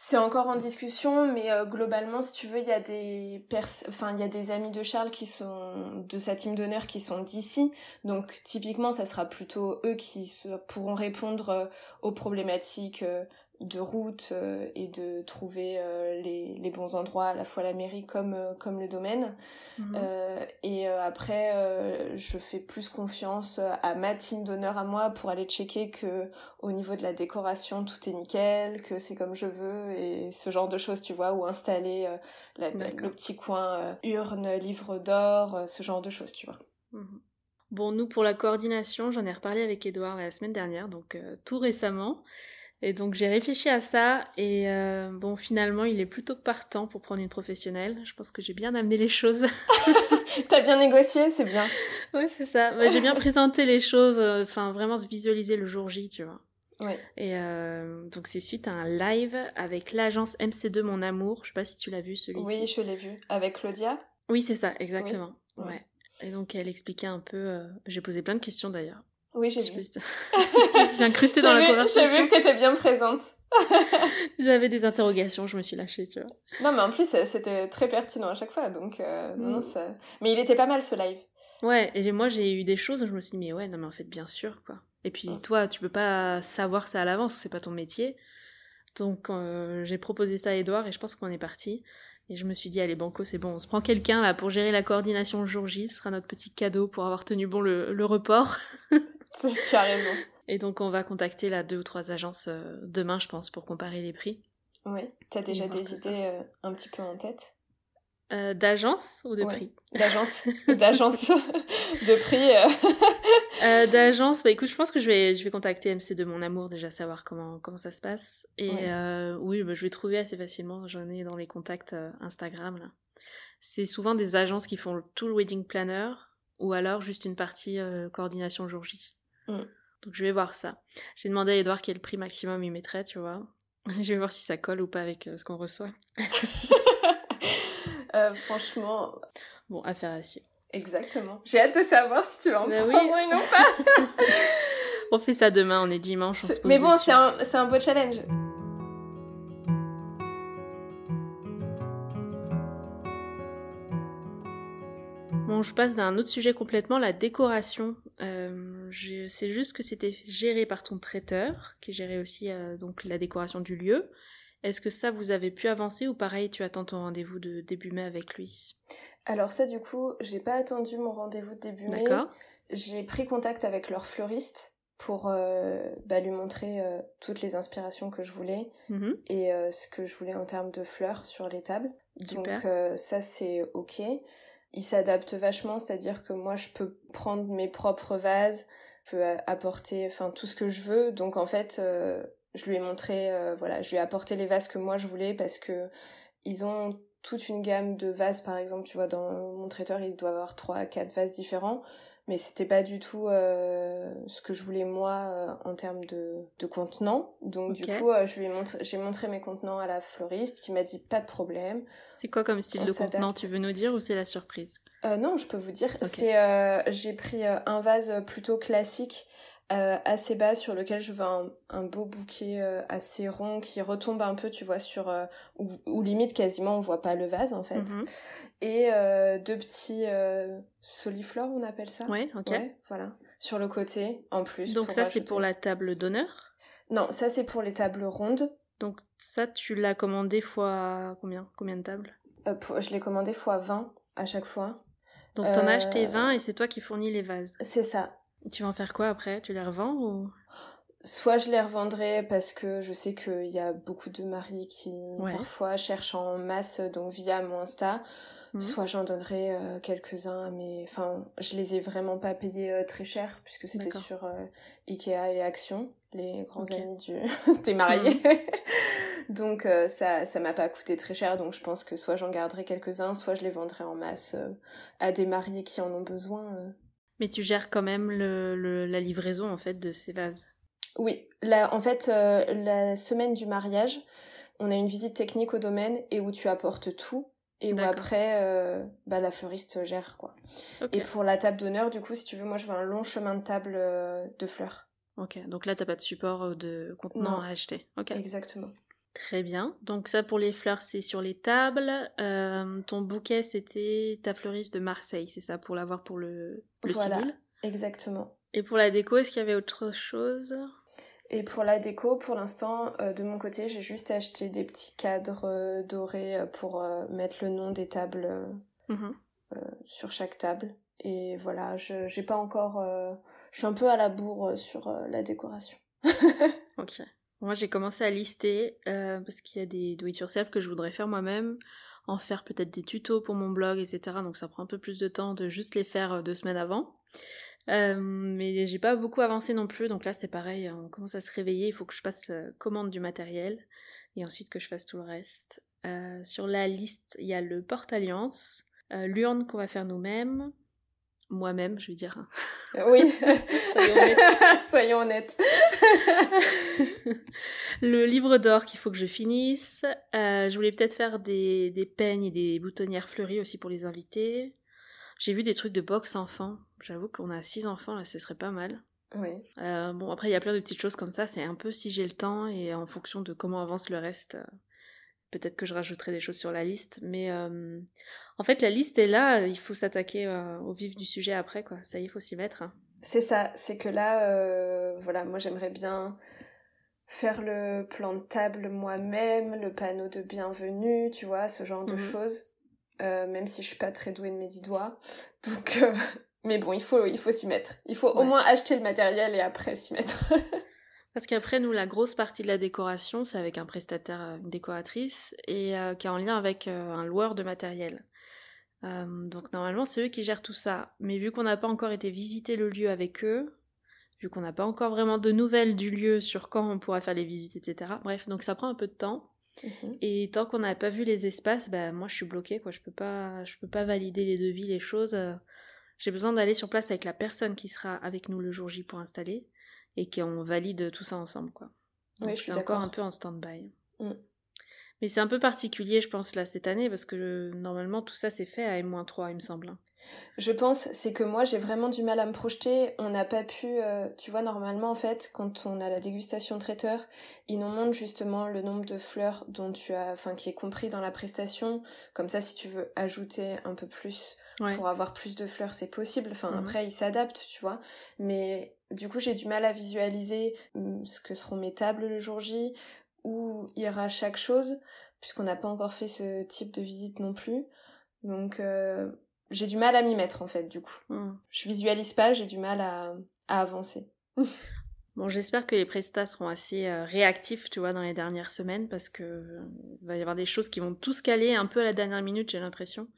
C: C'est encore en discussion, mais euh, globalement, si tu veux, il y a des enfin il y a des amis de Charles qui sont de sa team d'honneur qui sont d'ici, donc typiquement, ça sera plutôt eux qui pourront répondre euh, aux problématiques euh, de route et de trouver les, les, bons endroits à la fois la mairie comme comme le domaine. Mhm. Euh, et euh, après, euh, je fais plus confiance à ma team d'honneur à moi pour aller checker que au niveau de la décoration, tout est nickel, que c'est comme je veux et ce genre de choses, tu vois, ou installer le petit coin urne, livre d'or, ce genre de choses, tu vois.
A: Mhm. Bon, nous, pour la coordination, j'en ai reparlé avec Edouard la semaine dernière, donc tout récemment. Et donc j'ai réfléchi à ça et euh, bon finalement il est plutôt partant pour prendre une professionnelle. Je pense que j'ai bien amené les choses.
C: T'as bien négocié, c'est bien.
A: Oui c'est ça. Bah, j'ai bien présenté les choses, euh, enfin vraiment se visualiser le jour J, tu vois.
C: Ouais.
A: Et euh, donc c'est suite à un live avec l'agence MC2 Mon Amour. Je sais pas si tu l'as vu celui-ci.
C: Oui je l'ai vu. Avec Claudia?
A: Oui c'est ça exactement. Ouais. Et donc elle expliquait un peu. J'ai posé plein de questions d'ailleurs.
C: Oui, j'ai vu.
A: j'ai incrusté dans la conversation.
C: J'ai vu que t'étais bien présente.
A: J'avais des interrogations, je me suis lâchée, tu vois.
C: Non, mais en plus, c'était très pertinent à chaque fois, donc euh, non, mm. ça... Mais il était pas mal, ce live.
A: Ouais, et moi, j'ai eu des choses, je me suis dit, mais ouais, non, mais en fait, bien sûr, quoi. Et puis, toi, tu peux pas savoir ça à l'avance, c'est pas ton métier. Donc, euh, j'ai proposé ça à Edouard, et je pense qu'on est parti. Et je me suis dit, allez, Banco, c'est bon, on se prend quelqu'un là pour gérer la coordination le jour J, ce sera notre petit cadeau pour avoir tenu bon le, le report.
C: tu as raison.
A: Et donc, on va contacter là deux ou trois agences euh, demain, je pense, pour comparer les prix.
C: Oui, tu as déjà des idées euh, un petit peu en tête?
A: Euh, D'agence ou de prix?
C: D'agence. D'agence. de prix.
A: D'agence, bah écoute, je pense que je vais, je vais contacter MC de mon amour déjà savoir comment, comment ça se passe. Et oui, bah, je vais trouver assez facilement. J'en ai dans les contacts Instagram là. C'est souvent des agences qui font tout le wedding planner ou alors juste une partie coordination jour J. Mm. Donc je vais voir ça. J'ai demandé à Edouard quel prix maximum il mettrait, tu vois. je vais voir si ça colle ou pas avec euh, ce qu'on reçoit.
C: Euh, franchement.
A: Bon, affaire à suivre.
C: Exactement. J'ai hâte de savoir si tu vas en bah prendre une ou pas.
A: on fait ça demain, on est dimanche.
C: Mais bon, c'est un, un beau challenge.
A: Je passe d'un autre sujet complètement, la décoration. Euh, sais juste que c'était géré par ton traiteur, qui gérait aussi euh, donc la décoration du lieu, Est-ce que ça, vous avez pu avancer ou pareil, tu attends ton rendez-vous de début mai avec lui?
C: Alors ça, du coup, j'ai pas attendu mon rendez-vous de début mai. J'ai pris contact avec leur fleuriste pour euh, bah, lui montrer euh, toutes les inspirations que je voulais mmh et euh, ce que je voulais en termes de fleurs sur les tables. Donc ça, c'est ok. Il s'adapte vachement, c'est-à-dire que moi, je peux prendre mes propres vases, je peux apporter enfin tout ce que je veux. Donc en fait je lui ai montré, euh, voilà, je lui ai apporté les vases que moi je voulais parce que ils ont toute une gamme de vases, par exemple, tu vois, dans mon traiteur, il doit avoir 3 4 vases différents, mais c'était pas du tout euh, ce que je voulais moi euh, en termes de, de contenants. Donc du coup, je lui ai montré, j'ai montré mes contenants à la fleuriste qui m'a dit pas de problème.
A: C'est quoi comme style de contenant, tu veux nous dire ou c'est la surprise?
C: Non, je peux vous dire. C'est, j'ai pris un vase plutôt classique euh, assez bas sur lequel je veux un, beau bouquet euh, assez rond qui retombe un peu, tu vois, sur euh, ou, limite quasiment on voit pas le vase en fait. Mhm. Et deux petits soliflores, on appelle ça.
A: Ouais, ok.
C: voilà, sur le côté en plus.
A: Donc ça c'est pour la table d'honneur?
C: Non, ça c'est pour les tables rondes.
A: Donc ça tu l'as commandé fois combien? Combien de tables?
C: Je l'ai commandé fois 20 à chaque fois.
A: Donc t'en as acheté 20 et c'est toi qui fournis les vases.
C: C'est ça.
A: Tu vas en faire quoi après? Tu les revends ou?
C: Soit je les revendrai parce que je sais qu'il y a beaucoup de maris qui parfois cherchent en masse donc via mon Insta. Mhm. Soit j'en donnerai euh, quelques-uns, mais enfin, je les ai vraiment pas payés euh, très cher puisque c'était sur euh, Ikea et Action, les grands amis du des mariés. Mhm. donc ça ça m'a pas coûté très cher, donc je pense que soit j'en garderai quelques-uns, soit je les vendrai en masse à des mariés qui en ont besoin.
A: Mais tu gères quand même le, la livraison en fait de ces vases.
C: Oui, là, en fait, euh, la semaine du mariage, on a une visite technique au domaine et où tu apportes tout et où après, euh, bah, la fleuriste gère quoi. Et pour la table d'honneur, du coup, si tu veux, moi je veux un long chemin de table euh, de fleurs.
A: Ok, donc là t'as pas de support de contenant à acheter. Ok.
C: Exactement.
A: Très bien. Donc ça pour les fleurs, c'est sur les tables. Euh, ton bouquet, c'était ta fleuriste de Marseille, c'est ça, pour l'avoir pour le, le voilà,
C: Exactement.
A: Et pour la déco, est-ce qu'il y avait autre chose?
C: Et pour la déco, pour l'instant, euh, de mon côté, j'ai juste acheté des petits cadres euh, dorés pour mettre le nom des tables mhm. sur chaque table. Et voilà, je j'ai pas encore... je suis un peu à la bourre sur la décoration.
A: ok. Moi, j'ai commencé à lister euh, parce qu'il y a des do-it-yourself que je voudrais faire moi-même, en faire peut-être des tutos pour mon blog, etc. Donc ça prend un peu plus de temps de juste les faire euh, deux semaines avant. Euh, mais j'ai pas beaucoup avancé non plus, donc là c'est pareil, on commence à se réveiller, il faut que je passe commande du matériel et ensuite que je fasse tout le reste. sur la liste, il y a le porte-alliance, l'urne qu'on va faire nous-mêmes, moi-même, je veux dire.
C: Oui, soyons honnêtes.
A: le livre d'or qu'il faut que je finisse. Euh, je voulais peut-être faire des, des peignes et des boutonnières fleuries aussi pour les invités. J'ai vu des trucs de box enfants. J'avoue qu'on a six enfants, là, ce serait pas mal.
C: Oui.
A: Euh, bon, après, il y a plein de petites choses comme ça. C'est un peu si j'ai le temps et en fonction de comment avance le reste. Euh, peut-être que je rajouterai des choses sur la liste. Mais en fait, la liste est là. Il faut s'attaquer au vif du sujet après, quoi. Ça y est, il faut s'y mettre.
C: C'est ça. C'est que là, voilà, moi, j'aimerais bien faire le plan de table moi-même, le panneau de bienvenue, tu vois, ce genre de mhm. choses. Euh, même si je suis pas très douée de mes dix doigts. Donc, euh, mais bon, il faut, il faut s'y mettre. Il faut au moins acheter le matériel et après s'y mettre.
A: Parce qu'après, nous, la grosse partie de la décoration, c'est avec un prestataire, euh, une décoratrice, et qui est en lien avec un loueur de matériel. donc normalement, c'est eux qui gèrent tout ça. Mais vu qu'on n'a pas encore été visiter le lieu avec eux, vu qu'on n'a pas encore vraiment de nouvelles du lieu sur quand on pourra faire les visites, etc. Bref, donc ça prend un peu de temps. Mhm. Et tant qu'on n'a pas vu les espaces, bah moi je suis bloquée quoi. Je peux pas, je peux pas valider les devis, les choses. Euh. J'ai besoin d'aller sur place avec la personne qui sera avec nous le jour J pour installer et qu'on valide tout ça ensemble quoi. Donc c'est encore un peu en stand-by. Mm. Mais c'est un peu particulier, je pense, là, cette année, parce que normalement, tout ça, c'est fait à M-3, il me semble. Hein.
C: Je pense, c'est que moi, j'ai vraiment du mal à me projeter. On n'a pas pu, euh, tu vois, normalement, en fait, quand on a la dégustation traiteur, ils nous montrent justement le nombre de fleurs dont tu as, enfin, qui est compris dans la prestation. Comme ça, si tu veux ajouter un peu plus pour avoir plus de fleurs, c'est possible. Enfin, mhm. après, ils s'adaptent, tu vois. Mais du coup, j'ai du mal à visualiser hum, ce que seront mes tables le jour J, où ira chaque chose, puisqu'on n'a pas encore fait ce type de visite non plus. Donc euh, j'ai du mal à m'y mettre en fait du coup. Hmm. Je visualise pas, j'ai du mal à, à avancer.
A: Bon, j'espère que les prestats seront assez euh, réactifs, tu vois, dans les dernières semaines, parce que euh, va y avoir des choses qui vont tous caler un peu à la dernière minute, j'ai l'impression.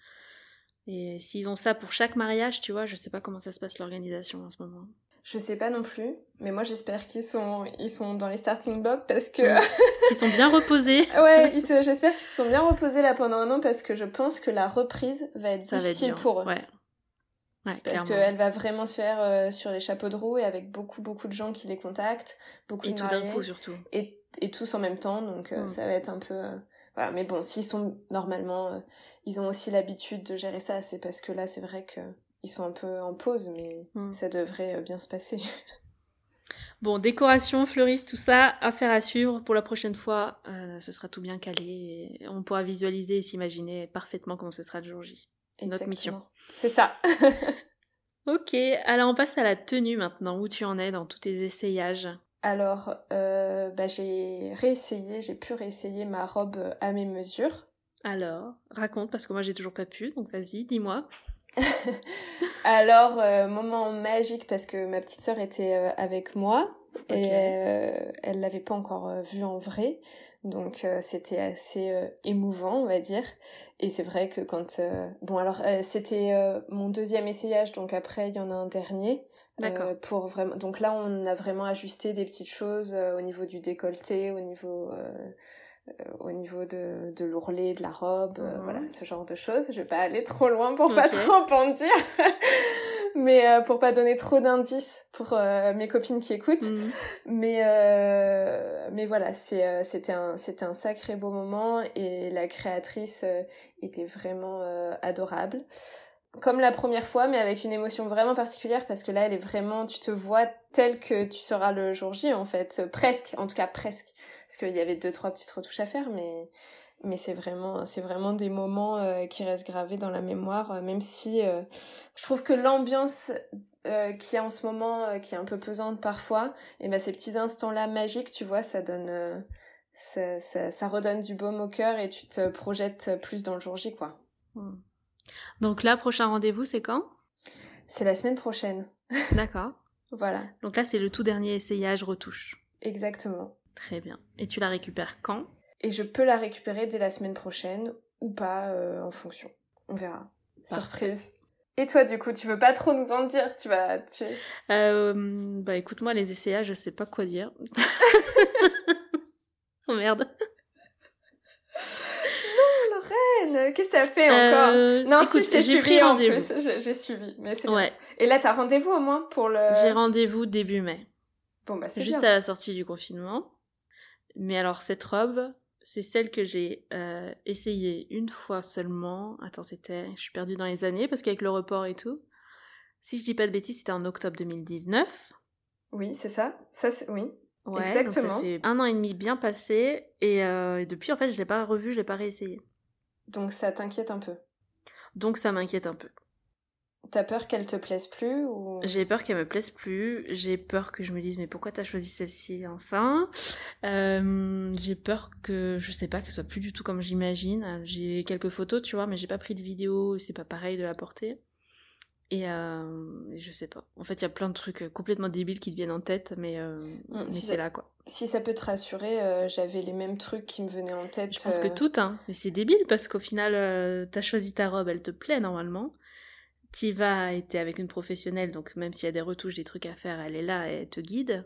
A: Et s'ils ont ça pour chaque mariage, tu vois, je sais pas comment ça se passe l'organisation en ce moment.
C: Je sais pas non plus, mais moi j'espère qu'ils sont ils sont dans les starting blocks parce que
A: ils sont bien reposés.
C: ouais, j'espère qu'ils se sont bien reposés là pendant un an parce que je pense que la reprise va être difficile pour eux. Ouais. Ouais, parce qu'elle va vraiment se faire euh, sur les chapeaux de roue et avec beaucoup beaucoup de gens qui les contactent, beaucoup
A: et tout d'un coup surtout.
C: Et, et tous en même temps, donc euh, mm. ça va être un peu euh, voilà. Mais bon, s'ils sont normalement, ils ont aussi l'habitude de gérer ça. C'est parce que là, c'est vrai que ils sont un peu en pause, mais mm. ça devrait bien se passer.
A: Bon, décoration, fleuriste, tout ça, affaire à suivre pour la prochaine fois. ce sera tout bien calé et on pourra visualiser et s'imaginer parfaitement comment ce sera le jour J. C'est notre mission.
C: C'est ça.
A: ok, alors on passe à la tenue maintenant. Où tu en es dans tous tes essayages?
C: Alors, euh, bah, j'ai réessayé, j'ai pu réessayer ma robe à mes mesures.
A: Alors, raconte, parce que moi j'ai toujours pas pu, donc vas-y, dis-moi.
C: alors, euh, moment magique, parce que ma petite sœur était euh, avec moi, et elle l'avait pas encore vue en vrai. Donc c'était assez émouvant, on va dire. Et c'est vrai que quand... Euh, bon, alors, euh, c'était euh, mon deuxième essayage, donc après, il y en a un dernier. D'accord. pour vraiment... Donc là, on a vraiment ajusté des petites choses au niveau du décolleté, au niveau... au niveau de, de l'ourlet, de la robe, mhm. voilà, ce genre de choses. Je vais pas aller trop loin pour pas trop en dire. mais euh, pour pas donner trop d'indices pour euh, mes copines qui écoutent. Mhm. Mais euh, mais voilà, c'est c'était un c'était un sacré beau moment et la créatrice était vraiment adorable. Comme la première fois, mais avec une émotion vraiment particulière parce que là, elle est vraiment, tu te vois tel que tu seras le jour J en fait, presque, en tout cas presque, parce qu'il y avait deux trois petites retouches à faire, mais mais c'est vraiment c'est vraiment des moments euh, qui restent gravés dans la mémoire euh, même si euh, je trouve que l'ambiance qui est en ce moment qui est un peu pesante parfois et ben ces petits instants là magiques tu vois ça donne ça, ça, ça, redonne du baume au cœur et tu te projettes plus dans le jour J quoi. Hmm.
A: donc là prochain rendez-vous c'est quand?
C: C'est la semaine prochaine.
A: D'accord.
C: Voilà.
A: Donc là c'est le tout dernier essayage retouche.
C: Exactement
A: très bien et tu la récupères quand?
C: Et je peux la récupérer dès la semaine prochaine ou pas euh, en fonction. On verra. Surprise. Et toi, du coup, tu veux pas trop nous en dire? Tu vas tu...
A: Euh, bah écoute, moi, les essayages, je sais pas quoi dire. oh merde.
C: Non, Lorraine Qu'est-ce que t'as fait encore? Euh, Non, si, je t'ai suivi en plus. J'ai suivi, mais c'est ouais. Et là, t'as rendez-vous au moins pour le...
A: J'ai rendez-vous début mai.
C: Bon, bah c'est
A: Juste à la sortie du confinement. Mais alors, cette robe, c'est celle que j'ai euh, essayée une fois seulement. Attends, c'était. Je suis perdue dans les années parce qu'avec le report et tout. Si je dis pas de bêtises, c'était en octobre 2019.
C: Oui, c'est ça. Ça, oui.
A: Exactement. ça fait un an et demi bien passé et, euh, et depuis, en fait, je l'ai pas revu, je l'ai pas réessayé.
C: Donc ça t'inquiète un peu.
A: Donc ça m'inquiète un peu.
C: T'as peur qu'elle te plaise plus ou?
A: J'ai peur qu'elle me plaise plus. J'ai peur que je me dise mais pourquoi t'as choisi celle-ci enfin? Euh, J'ai peur que je sais pas qu'elle soit plus du tout comme j'imagine. J'ai quelques photos tu vois mais j'ai pas pris de vidéo. C'est pas pareil de la porter. Et euh, je sais pas. En fait il y a plein de trucs complètement débiles qui te viennent en tête mais, euh, mm, mais c'est là quoi.
C: Si ça peut te rassurer, euh, j'avais les mêmes trucs qui me venaient en tête.
A: Je pense que toutes hein. Mais c'est débile parce qu'au final t'as choisi ta robe, elle te plaît normalement Tiva était avec une professionnelle, donc même s'il y a des retouches, des trucs à faire, elle est là, elle te guide.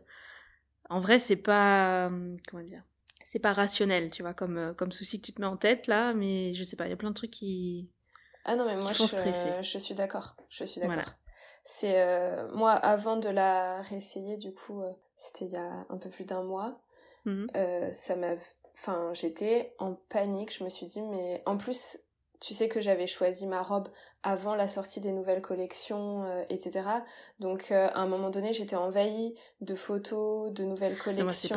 A: En vrai, c'est pas. Euh, comment dire C'est pas rationnel, tu vois, comme, euh, comme souci que tu te mets en tête là, mais je sais pas, il y a plein de trucs qui.
C: Ah non, mais moi, je, je, suis d'accord. Je suis d'accord. C'est. Euh, moi, avant de la réessayer, du coup, c'était il y a un peu plus d'un mois, mmh ça m'a. Enfin, j'étais en panique, je me suis dit, mais en plus, tu sais que j'avais choisi ma robe avant la sortie des nouvelles collections, euh, etc. Donc euh, à un moment donné, j'étais envahie de photos, de nouvelles ah, collections.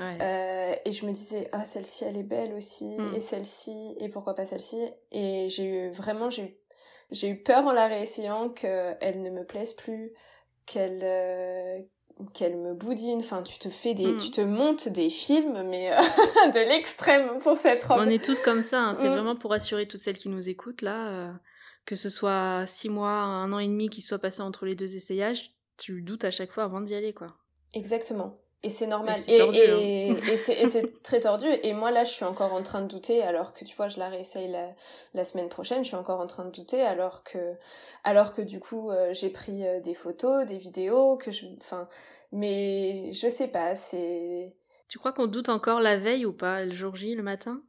C: Euh, et je me disais, ah celle-ci, elle est belle aussi, hmm. et celle-ci, et pourquoi pas celle-ci? Et j'ai eu vraiment, j'ai eu, j'ai eu peur en la réessayant qu'elle ne me plaise plus, qu'elle qu'elle me boudine. Enfin, tu te fais des, mm. tu te montes des films, mais de l'extrême pour cette robe.
A: On est toutes comme ça. Hein. C'est mm. vraiment pour assurer toutes celles qui nous écoutent là, que ce soit six mois, un an et demi qui soit passé entre les deux essayages, tu doutes à chaque fois avant d'y aller, quoi.
C: Exactement. Et c'est normal. Et, et, hein. c'est très tordu. Et moi, là, je suis encore en train de douter, alors que tu vois, je la réessaye la, la semaine prochaine. Je suis encore en train de douter, alors que, alors que du coup, euh, j'ai pris euh, des photos, des vidéos, que je. Enfin. Mais je sais pas, c'est.
A: Tu crois qu'on doute encore la veille ou pas, le jour J, le matin?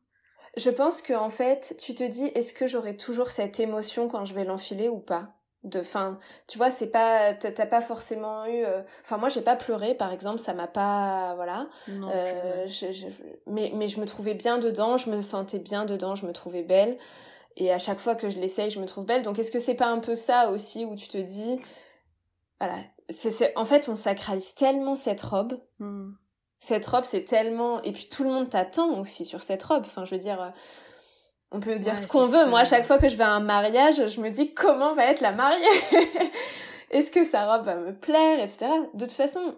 C: Je pense que en fait, tu te dis, est-ce que j'aurai toujours cette émotion quand je vais l'enfiler ou pas? De fin tu vois c'est pas t'as pas forcément eu euh, enfin moi j'ai pas pleuré par exemple ça m'a pas voilà. Euh, mais mais je me trouvais bien dedans je me sentais bien dedans je me trouvais belle. Et à chaque fois que je l'essaye je me trouve belle. Donc est-ce que c'est pas un peu ça aussi où tu te dis voilà c'est en fait on sacralise tellement cette robe hmm. Cette robe c'est tellement et puis tout le monde t'attend aussi sur cette robe enfin je veux dire euh, on peut dire ce qu'on veut. Moi, à chaque fois que je vais à un mariage, je me dis comment va être la mariée? Est-ce que sa robe va me plaire, etc. De toute façon,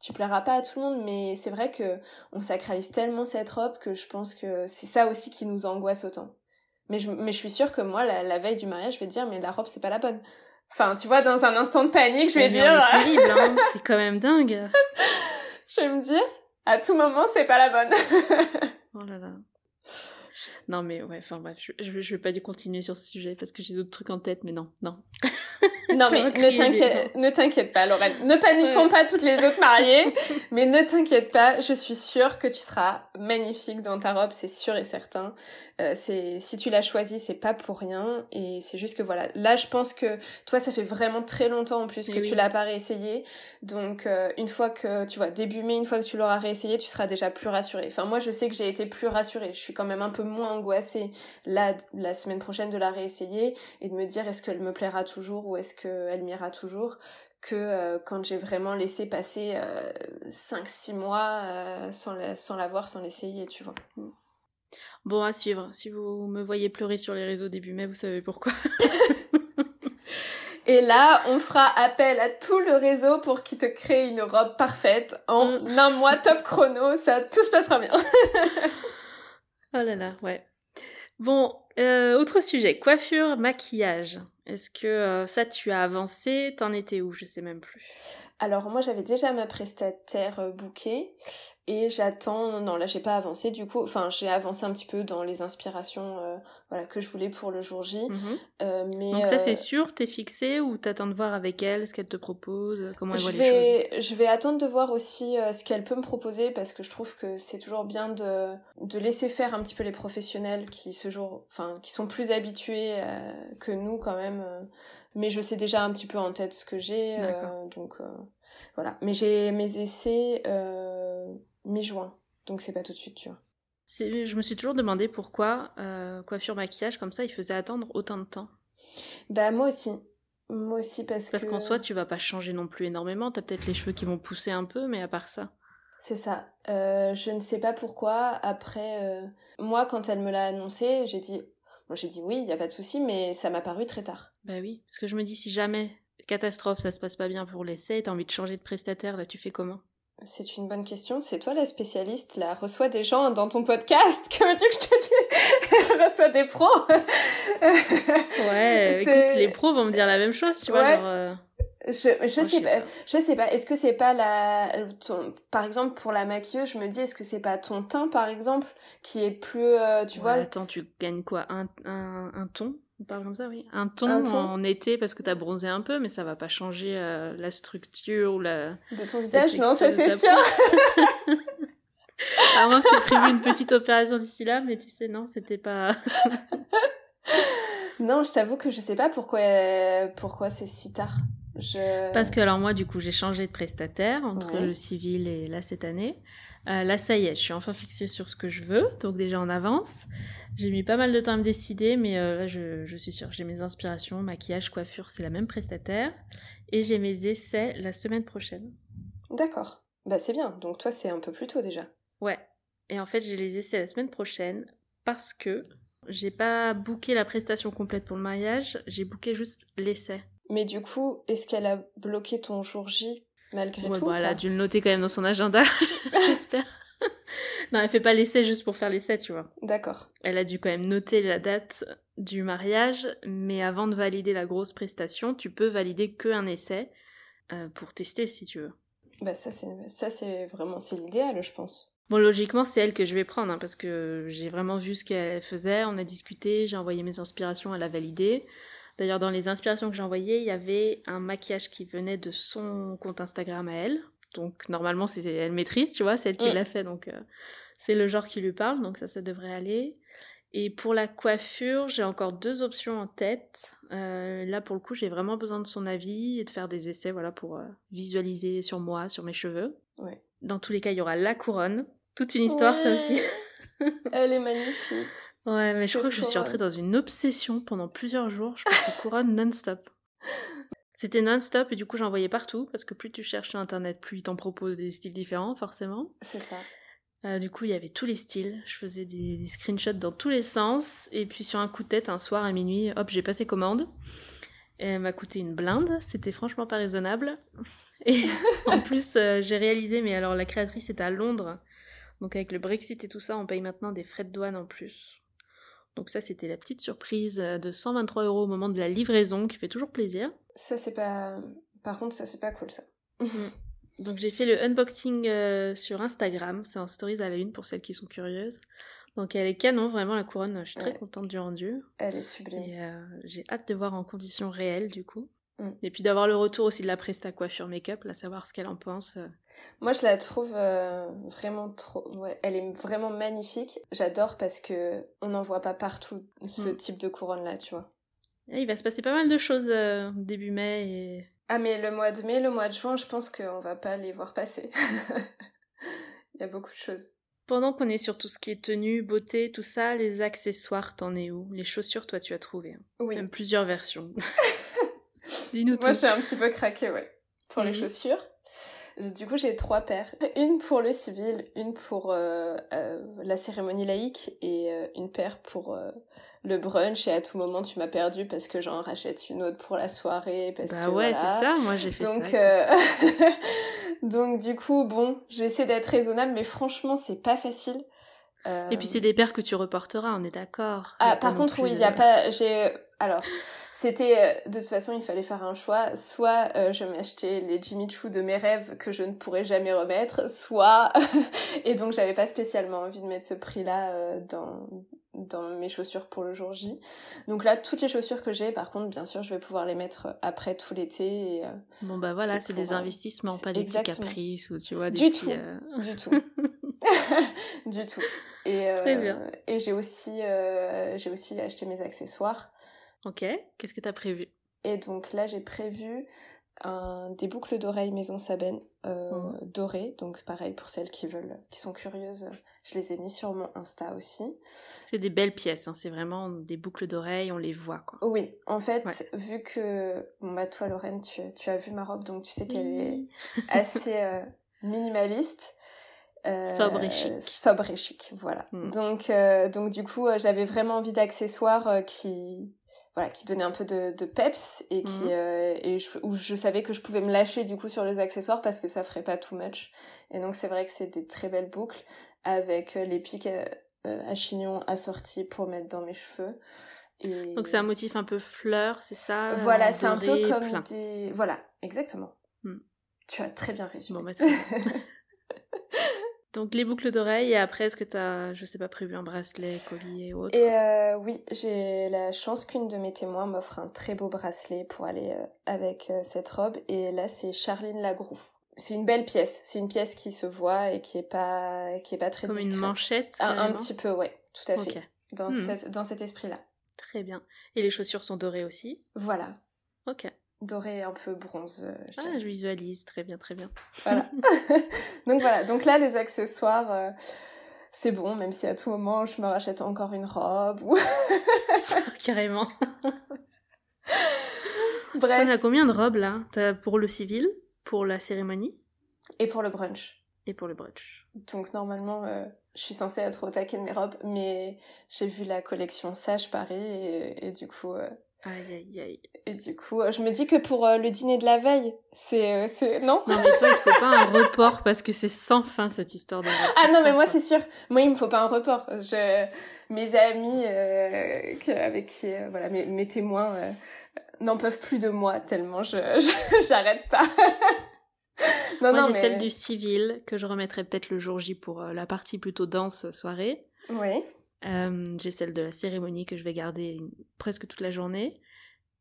C: tu plairas pas à tout le monde, mais c'est vrai que on sacralise tellement cette robe que je pense que c'est ça aussi qui nous angoisse autant. Mais je, mais je suis sûre que moi, la, veille du mariage, je vais dire, mais la robe, c'est pas la bonne. Enfin, tu vois, dans un instant de panique, je vais dire...
A: C'est terrible, hein c'est quand même dingue.
C: Je vais me dire, à tout moment, c'est pas la bonne.
A: oh là là. Non, mais ouais, enfin bref, je, je, je, vais pas continuer sur ce sujet parce que j'ai d'autres trucs en tête, mais non, non.
C: non, mais ne t'inquiète pas, Lorraine. Ne paniquons pas toutes les autres mariées, mais ne t'inquiète pas, je suis sûre que tu seras magnifique dans ta robe, c'est sûr et certain. Euh, c'est si tu l'as choisie, c'est pas pour rien et c'est juste que voilà. Là, je pense que toi, ça fait vraiment très longtemps en plus que tu l'as pas réessayé. Donc, euh, une fois que tu vois début mai, une fois que tu l'auras réessayé, tu seras déjà plus rassurée. Enfin, moi, je sais que j'ai été plus rassurée. Je suis quand même un peu moins angoissée là la semaine prochaine de la réessayer et de me dire est-ce qu'elle me plaira toujours ou est-ce qu'elle m'ira toujours que euh, quand j'ai vraiment laissé passer 5-6 mois sans, la, sans l'avoir, sans l'essayer, tu vois. Mm.
A: Bon, à suivre. Si vous me voyez pleurer sur les réseaux début mai, vous savez pourquoi.
C: Et là, on fera appel à tout le réseau pour qu'il te crée une robe parfaite en mm. un mois top chrono. Ça, tout se passera bien.
A: oh là là, ouais. Bon, euh, autre sujet, coiffure, maquillage. Est-ce que euh, ça, tu as avancé? T'en étais où? Je sais même plus.
C: Alors moi j'avais déjà ma prestataire euh, bookée et j'attends non là j'ai pas avancé du coup enfin j'ai avancé un petit peu dans les inspirations euh, voilà que je voulais pour le jour J
A: mhm. euh, mais donc ça c'est sûr t'es fixé ou t'attends de voir avec elle ce qu'elle te propose comment elle voit
C: les choses? je vais attendre de voir aussi ce qu'elle peut me proposer parce que je trouve que c'est toujours bien de de laisser faire un petit peu les professionnels qui ce jour enfin qui sont plus habitués que nous quand même mais je sais déjà un petit peu en tête ce que j'ai donc voilà. Mais j'ai mes essais euh, mi-juin, donc c'est pas tout de suite, tu vois.
A: Je me suis toujours demandé pourquoi euh, coiffure maquillage comme ça, il faisait attendre autant de temps.
C: Bah moi aussi. Moi aussi parce,
A: parce qu'en soi, tu vas pas changer non plus énormément. T'as peut-être les cheveux qui vont pousser un peu, mais à part ça.
C: C'est ça. Euh, je ne sais pas pourquoi. Après, euh, moi, quand elle me l'a annoncé, j'ai dit, moi j'ai dit oui, il y a pas de souci, mais ça m'a paru très tard.
A: Bah oui, parce que je me dis si jamais catastrophe, ça se passe pas bien pour l'essai, t'as envie de changer de prestataire, là tu fais comment?
C: C'est une bonne question. C'est toi la spécialiste, là. Reçois des gens dans ton podcast. Que veux-tu que je te dise? Reçois des pros.
A: ouais, écoute, les pros vont me dire la même chose, tu vois. Genre, euh,
C: Je, je, sais pas, je sais pas. Est-ce que c'est pas la, par exemple, pour la maquilleuse, je me dis, est-ce que c'est pas ton teint, par exemple, qui est plus, euh, tu vois?
A: Attends, tu gagnes quoi? Un, un, un ton? On parle comme ça, oui. Un ton, en été parce que t'as bronzé un peu, mais ça va pas changer euh, la structure ou la.
C: De ton visage, non, ça c'est sûr.
A: à moins que t'aies prévu une petite opération d'ici là, mais tu sais, non, c'était pas.
C: non, je t'avoue que je sais pas pourquoi, pourquoi c'est si tard. Je...
A: Parce que alors moi, du coup, j'ai changé de prestataire entre le civil et là cette année. Euh, là, ça y est, je suis enfin fixée sur ce que je veux, donc déjà en avance. J'ai mis pas mal de temps à me décider, mais euh, là, je, je, suis sûre. J'ai mes inspirations, maquillage, coiffure, c'est la même prestataire. Et j'ai mes essais la semaine prochaine.
C: D'accord. Bah, c'est bien. Donc, toi, c'est un peu plus tôt déjà.
A: Ouais. Et en fait, j'ai les essais la semaine prochaine parce que j'ai pas booké la prestation complète pour le mariage, j'ai booké juste l'essai.
C: Mais du coup, est-ce qu'elle a bloqué ton jour J malgré
A: Ouais,
C: tout.
A: bon, elle a dû le noter quand même dans son agenda, j'espère. non, elle fait pas l'essai juste pour faire l'essai, tu vois.
C: D'accord.
A: Elle a dû quand même noter la date du mariage, mais avant de valider la grosse prestation, tu peux valider que un essai euh, pour tester si tu veux.
C: Bah ça c'est ça c'est vraiment c'est l'idéal, je pense.
A: Bon, logiquement, c'est elle que je vais prendre, hein, parce que j'ai vraiment vu ce qu'elle faisait, on a discuté, j'ai envoyé mes inspirations, elle a validé. D'ailleurs, dans les inspirations que j'ai envoyées, il y avait un maquillage qui venait de son compte Instagram à elle. Donc, normalement, c'est elle maîtrise, tu vois, c'est elle qui l'a fait, donc euh, c'est le genre qui lui parle, donc ça, ça devrait aller. Et pour la coiffure, j'ai encore deux options en tête. Euh, là, pour le coup, j'ai vraiment besoin de son avis et de faire des essais, voilà, pour euh, visualiser sur moi, sur mes cheveux.
C: Ouais.
A: Dans tous les cas, il y aura la couronne. Toute une histoire, ça aussi.
C: Elle est magnifique.
A: Ouais, mais je crois que je suis entrée dans une obsession pendant plusieurs jours. Je passais couronne non-stop. C'était non-stop et du coup j'en voyais partout parce que plus tu cherches sur internet, plus ils t'en proposent des styles différents, forcément.
C: C'est ça.
A: Euh, du coup, il y avait tous les styles. Je faisais des, des screenshots dans tous les sens. Et puis sur un coup de tête, un soir à minuit, hop, j'ai passé commande. Et elle m'a coûté une blinde. C'était franchement pas raisonnable. Et en plus, euh, j'ai réalisé, mais alors la créatrice est à Londres. Donc avec le Brexit et tout ça, on paye maintenant des frais de douane en plus. Donc ça, c'était la petite surprise euh, de 123 euros au moment de la livraison, qui fait toujours plaisir.
C: Ça c'est pas par contre ça c'est pas cool ça.
A: Donc j'ai fait le unboxing euh, sur Instagram, c'est en stories à la une pour celles qui sont curieuses. Donc elle est canon, vraiment la couronne, je suis très contente du rendu.
C: Elle est sublime.
A: Et euh, j'ai hâte de voir en conditions réelles du coup.
C: Mm.
A: Et puis d'avoir le retour aussi de la presta coiffure make-up, là savoir ce qu'elle en pense. euh.
C: Moi, je la trouve euh, vraiment trop. Ouais, elle est vraiment magnifique. J'adore parce que on n'en voit pas partout ce
A: Mm.
C: type de couronne là, tu vois.
A: Et il va se passer pas mal de choses euh, début mai et
C: Ah, mais le mois de mai, le mois de juin, je pense qu'on va pas les voir passer. Il y a beaucoup de choses.
A: pendant qu'on est sur tout ce qui est tenue, beauté, tout ça, les accessoires, t'en es où? Les chaussures, toi tu as trouvé. hein.
C: Oui.
A: Même plusieurs versions. Dis-nous tout.
C: Moi, j'ai un petit peu craqué, ouais, pour les
A: Mhm.
C: chaussures. Du coup, j'ai trois paires. Une pour le civil, une pour euh, euh, la cérémonie laïque et euh, une paire pour le brunch. Et à tout moment, tu m'as perdu parce que j'en rachète une autre pour la soirée. Parce
A: Bah
C: que,
A: ouais,
C: voilà.
A: c'est ça, moi j'ai fait
C: Donc,
A: ça.
C: donc du coup, bon, j'essaie d'être raisonnable, mais franchement, c'est pas facile.
A: Et puis c'est des paires que tu reporteras, on est d'accord.
C: Ah, par contre, oui, il
A: de-
C: y a pas. J'ai. Alors, c'était. euh, De toute façon, il fallait faire un choix. Soit euh, je m'achetais les Jimmy Choo de mes rêves que je ne pourrais jamais remettre, soit. Et donc, j'avais pas spécialement envie de mettre ce prix-là euh, dans dans mes chaussures pour le jour J. Donc là, toutes les chaussures que j'ai, par contre, bien sûr, je vais pouvoir les mettre après tout l'été. Et, euh,
A: Bon bah voilà, c'est des investissements, pas des petits caprices ou tu vois des
C: Du
A: petits.
C: tout. Du tout. du tout. Et,
A: Très bien.
C: Et j'ai aussi, j'ai aussi acheté mes accessoires.
A: Ok, qu'est-ce que t'as prévu?
C: Et donc là, j'ai prévu un, des boucles d'oreilles Maison Sabène euh,
A: Mhm.
C: dorées. Donc pareil, pour celles qui veulent, qui sont curieuses, je les ai mis sur mon Insta aussi.
A: C'est des belles pièces, hein, c'est vraiment des boucles d'oreilles, on les voit quoi.
C: Oui, en fait,
A: Ouais.
C: vu que... Bon bah toi, Lorraine, tu, tu as vu ma robe, donc tu sais qu'elle est assez euh, minimaliste. Euh,
A: Sobre et chic.
C: Sobre et chic, voilà.
A: Mm.
C: Donc, euh, donc du coup, j'avais vraiment envie d'accessoires qui, voilà, qui donnaient un peu de, de peps et qui,
A: Mhm.
C: euh, et je, où je savais que je pouvais me lâcher du coup sur les accessoires parce que ça ferait pas too much. Et donc c'est vrai que c'est des très belles boucles avec euh, les pics euh, euh, à chignon assortis pour mettre dans mes cheveux. Et...
A: Donc c'est un motif un peu fleur, c'est ça
C: Voilà, c'est un peu comme
A: plein.
C: des... Voilà, exactement.
A: Hmm.
C: Tu as très bien résumé.
A: Bon, bah, très bien. Donc les boucles d'oreilles et après est-ce que t'as, je sais pas, prévu un bracelet, collier ou autre
C: Et euh, oui, j'ai la chance qu'une de mes témoins m'offre un très beau bracelet pour aller euh, avec euh, cette robe. Et là, c'est Charline Lagroux. C'est une belle pièce. C'est une pièce qui se voit et qui est pas, qui est pas très
A: Comme une manchette
C: Un, petit peu, ouais, tout à fait. Dans,
A: Hmm.
C: cette- dans cet esprit-là.
A: très bien. Et les chaussures sont dorées aussi?
C: Voilà.
A: Ok.
C: Doré un peu bronze, euh, je
A: Ah, je visualise, très bien, très bien.
C: Voilà. Donc voilà, donc là les accessoires, euh, c'est bon, même si à tout moment je me rachète encore une robe ou...
A: Carrément. T'en
C: Bref.
A: as combien de robes là? T'as pour le civil, pour la cérémonie?
C: Et pour le brunch.
A: et pour le brunch.
C: Donc normalement, euh, je suis censée être au taquet de mes robes, mais j'ai vu la collection Sage Paris et, et du coup, euh,
A: Aïe, aïe, aïe.
C: Et du coup, je me dis que pour le dîner de la veille, c'est... c'est... Non?
A: Non, mais toi, il faut pas un report parce que c'est sans fin cette histoire de
C: Ah non, mais moi, c'est sûr. Moi, il me faut pas un report. Je... Mes amis avec qui... voilà, mes, mes témoins n'en peuvent plus de moi tellement je j'arrête pas.
A: non, Moi, j'ai celle du civil que je remettrai peut-être le jour J pour euh, la partie plutôt danse soirée.
C: Oui.
A: Euh, j'ai celle de la cérémonie que je vais garder presque toute la journée.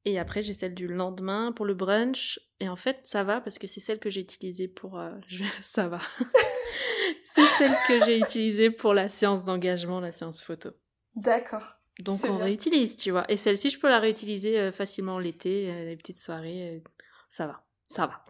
A: Et après, j'ai celle du lendemain pour le brunch. Et en fait, ça va parce que c'est celle que j'ai utilisée pour. Euh, ça va. c'est celle que j'ai utilisée pour la séance d'engagement, la séance photo.
C: D'accord.
A: Donc on réutilise, tu vois. Et celle-ci, je peux la réutiliser euh, facilement l'été, les petites soirées. Ça va, ça va.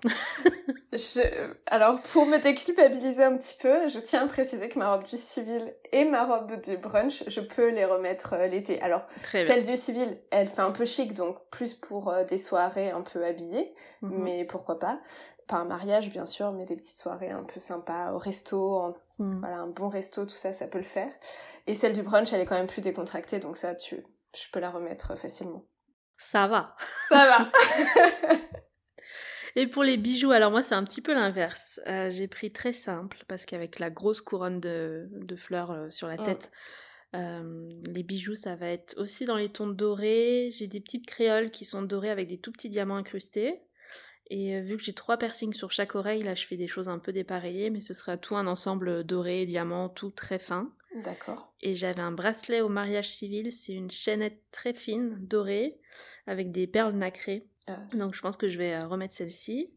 C: je... Alors pour me déculpabiliser un petit peu, je tiens à préciser que ma robe du civil et ma robe du brunch, je peux les remettre l'été. Alors celle du civil, elle fait un peu chic, donc plus pour des soirées un peu habillées, mhm. mais pourquoi pas? Pas un mariage bien sûr, mais des petites soirées un peu sympas au resto, en... Hmm. voilà un bon resto, tout ça, ça peut le faire. Et celle du brunch, elle est quand même plus décontractée, donc ça, tu, je peux la remettre facilement.
A: Ça va.
C: Ça va.
A: Et pour les bijoux, alors moi c'est un petit peu l'inverse. Euh, j'ai pris très simple parce qu'avec la grosse couronne de, de fleurs euh, sur la hmm. tête, euh, les bijoux ça va être aussi dans les tons dorés. J'ai des petites créoles qui sont dorées avec des tout petits diamants incrustés. Et vu que j'ai trois piercings sur chaque oreille, là je fais des choses un peu dépareillées, mais ce sera tout un ensemble doré, diamant, tout très fin.
C: D'accord.
A: Et j'avais un bracelet au mariage civil, c'est une chaînette très fine, dorée, avec des perles nacrées. Donc je pense que je vais euh, remettre celle-ci.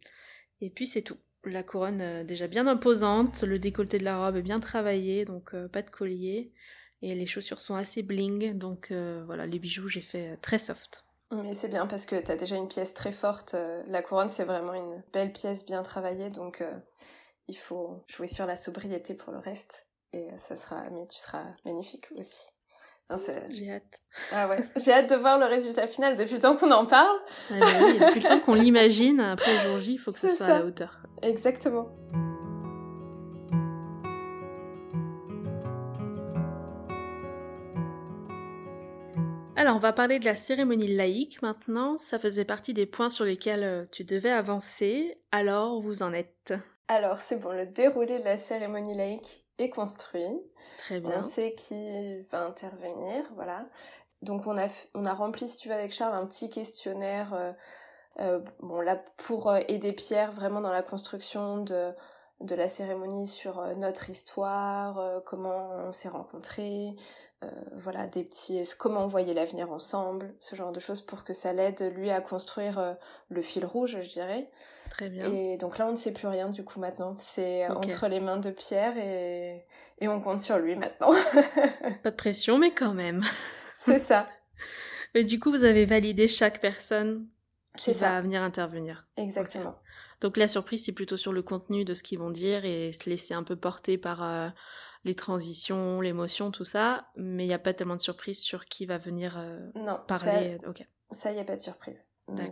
A: Et puis c'est tout. La couronne euh, déjà bien imposante, le décolleté de la robe est bien travaillé, donc pas de collier. Et les chaussures sont assez bling, donc voilà, les bijoux j'ai fait très soft.
C: Mais c'est bien parce que tu as déjà une pièce très forte. Euh, la couronne, c'est vraiment une belle pièce bien travaillée. Donc, euh, il faut jouer sur la sobriété pour le reste. Et euh, ça sera, mais tu seras magnifique aussi.
A: J'ai hâte.
C: Ah ouais, j'ai hâte de voir le résultat final depuis le temps qu'on en parle.
A: Ah bah oui, depuis le temps qu'on l'imagine, après le jour J, il faut que ce soit à la hauteur.
C: Exactement.
A: Alors, on va parler de la cérémonie laïque maintenant. Ça faisait partie des points sur lesquels euh, tu devais avancer. Alors, vous en êtes?
C: Alors, c'est bon, le déroulé de la cérémonie laïque est construit.
A: Très bien.
C: On sait qui va intervenir, voilà. Donc, on a, on a rempli, si tu veux, avec Charles, un petit questionnaire. Euh, euh, bon, là, pour aider Pierre vraiment dans la construction de de la cérémonie sur notre histoire, comment on s'est rencontrés, euh, voilà, des petits comment on voyait l'avenir ensemble, ce genre de choses pour que ça l'aide lui à construire euh, le fil rouge, je dirais.
A: Très bien.
C: Et donc là, on ne sait plus rien du coup maintenant. C'est entre les mains de Pierre et, et on compte sur lui maintenant.
A: Pas de pression, mais quand même.
C: C'est ça.
A: Et du coup, vous avez validé chaque personne qui va venir intervenir.
C: Exactement.
A: Donc la surprise, c'est plutôt sur le contenu de ce qu'ils vont dire et se laisser un peu porter par euh, les transitions, l'émotion, tout ça, mais il n'y a pas tellement de surprise sur qui va venir euh,
C: non,
A: parler.
C: Ça, ça, il n'y a pas de surprise.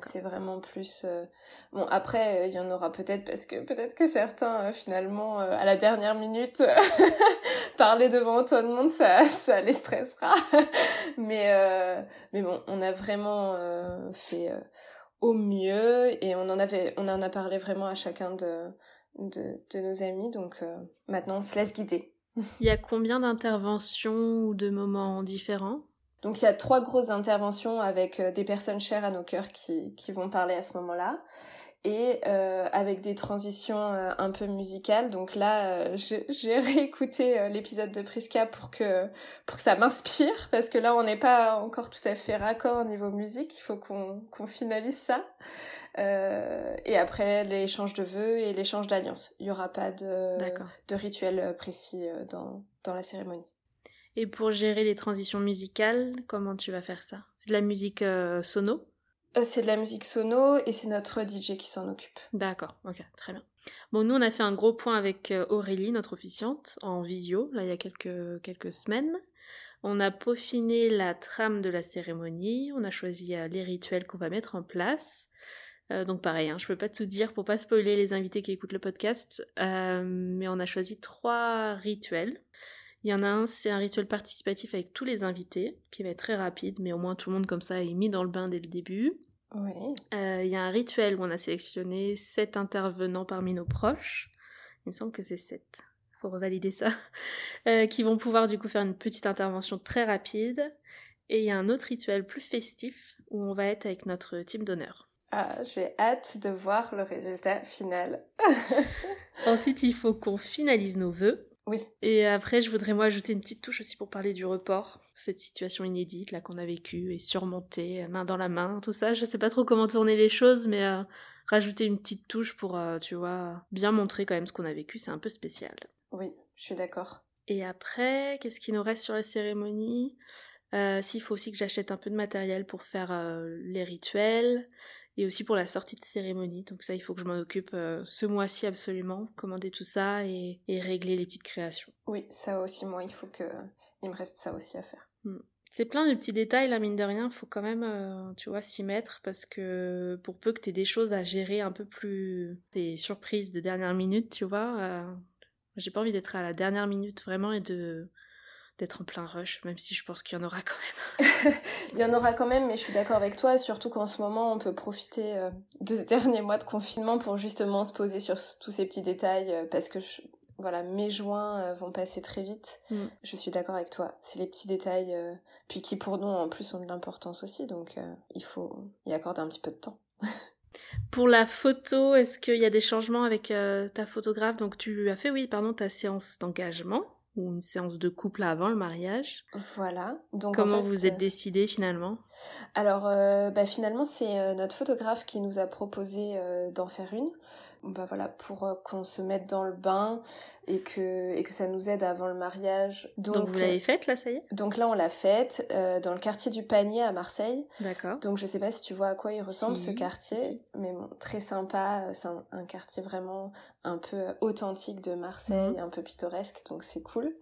C: C'est vraiment plus. Euh, bon, après, euh, il y en aura peut-être parce que peut-être que certains, finalement, à la dernière minute, parler devant tout le monde, ça, ça les stressera. mais, mais bon, on a vraiment fait au mieux et on en avait, on en a parlé vraiment à chacun de, de, de nos amis. Donc maintenant, on se laisse guider.
A: Il y a combien d'interventions ou de moments différents?
C: Donc il y a trois grosses interventions avec euh, des personnes chères à nos cœurs qui, qui vont parler à ce moment-là. Et euh, avec des transitions euh, un peu musicales. Donc là, j'ai réécouté l'épisode de Prisca pour que, pour que ça m'inspire, parce que là, on n'est pas encore tout à fait raccord au niveau musique. Il faut qu'on qu'on finalise ça. Euh, et après, l'échange de vœux et l'échange d'alliances. Il n'y aura pas de, de rituel euh, précis euh, dans, dans la cérémonie.
A: Et pour gérer les transitions musicales, comment tu vas faire ça? C'est de la musique sono?
C: C'est de la musique sono et c'est notre DJ qui s'en occupe.
A: D'accord, ok, très bien. Bon, nous on a fait un gros point avec Aurélie, notre officiante, en visio, là il y a quelques, quelques semaines. On a peaufiné la trame de la cérémonie, on a choisi les rituels qu'on va mettre en place. Euh, donc pareil, hein, je peux pas tout dire pour pas spoiler les invités qui écoutent le podcast, euh, mais on a choisi trois rituels. Il y en a un, c'est un rituel participatif avec tous les invités, qui va être très rapide, mais au moins tout le monde comme ça est mis dans le bain dès le début. Euh, il y a un rituel où on a sélectionné sept intervenants parmi nos proches. Il me semble que c'est sept. Faut revalider ça. Qui vont pouvoir du coup faire une petite intervention très rapide. Et il y a un autre rituel plus festif où on va être avec notre team d'honneur.
C: Ah, j'ai hâte de voir le résultat final.
A: Ensuite, il faut qu'on finalise nos vœux.
C: Oui.
A: Et après, je voudrais moi ajouter une petite touche aussi pour parler du report, cette situation inédite là qu'on a vécue et surmontée, main dans la main, tout ça. Je sais pas trop comment tourner les choses, mais euh, rajouter une petite touche pour, euh, tu vois, bien montrer quand même ce qu'on a vécu, c'est un peu spécial.
C: Oui, je suis d'accord.
A: Et après, qu'est-ce qui nous reste sur la cérémonie? Euh, S'il faut aussi que j'achète un peu de matériel pour faire les rituels et aussi pour la sortie de cérémonie. Donc ça, il faut que je m'en occupe euh, ce mois-ci absolument, commander tout ça et, régler les petites créations.
C: Oui, ça aussi, moi, il faut que... Il me reste ça aussi à faire.
A: Hmm. C'est plein de petits détails, là, mine de rien, faut quand même, euh, tu vois, s'y mettre, parce que pour peu que tu aies des choses à gérer un peu plus... des surprises de dernière minute, tu vois, euh, j'ai pas envie d'être à la dernière minute, vraiment, et de d'être en plein rush, même si je pense qu'il y en aura quand
C: même. Il y en aura quand même, mais je suis d'accord avec toi, surtout qu'en ce moment, on peut profiter euh, de ces derniers mois de confinement pour justement se poser sur tous ces petits détails, euh, parce que voilà, mes joints euh, vont passer très vite. Mm. Je suis d'accord avec toi. C'est les petits détails, puis qui pour nous en plus ont de l'importance aussi, donc il faut y accorder un petit peu de temps.
A: Pour la photo, est-ce qu'il y a des changements avec ta photographe? Donc tu as fait, oui, pardon, ta séance d'engagement ou une séance de couple avant le mariage.
C: Voilà.
A: Donc comment vous êtes euh, décidé finalement?
C: Alors euh, bah, finalement c'est euh, notre photographe qui nous a proposé d'en faire une bah voilà, pour euh, qu'on se mette dans le bain et que, et que ça nous aide avant le mariage.
A: Donc, vous l'avez faite là, ça y est?
C: Donc là, on l'a faite euh, dans le quartier du Panier à Marseille.
A: D'accord.
C: Donc je sais pas si tu vois à quoi il ressemble ce quartier, mais bon, très sympa. C'est un, quartier vraiment un peu authentique de Marseille, mhm. un peu pittoresque, donc c'est cool.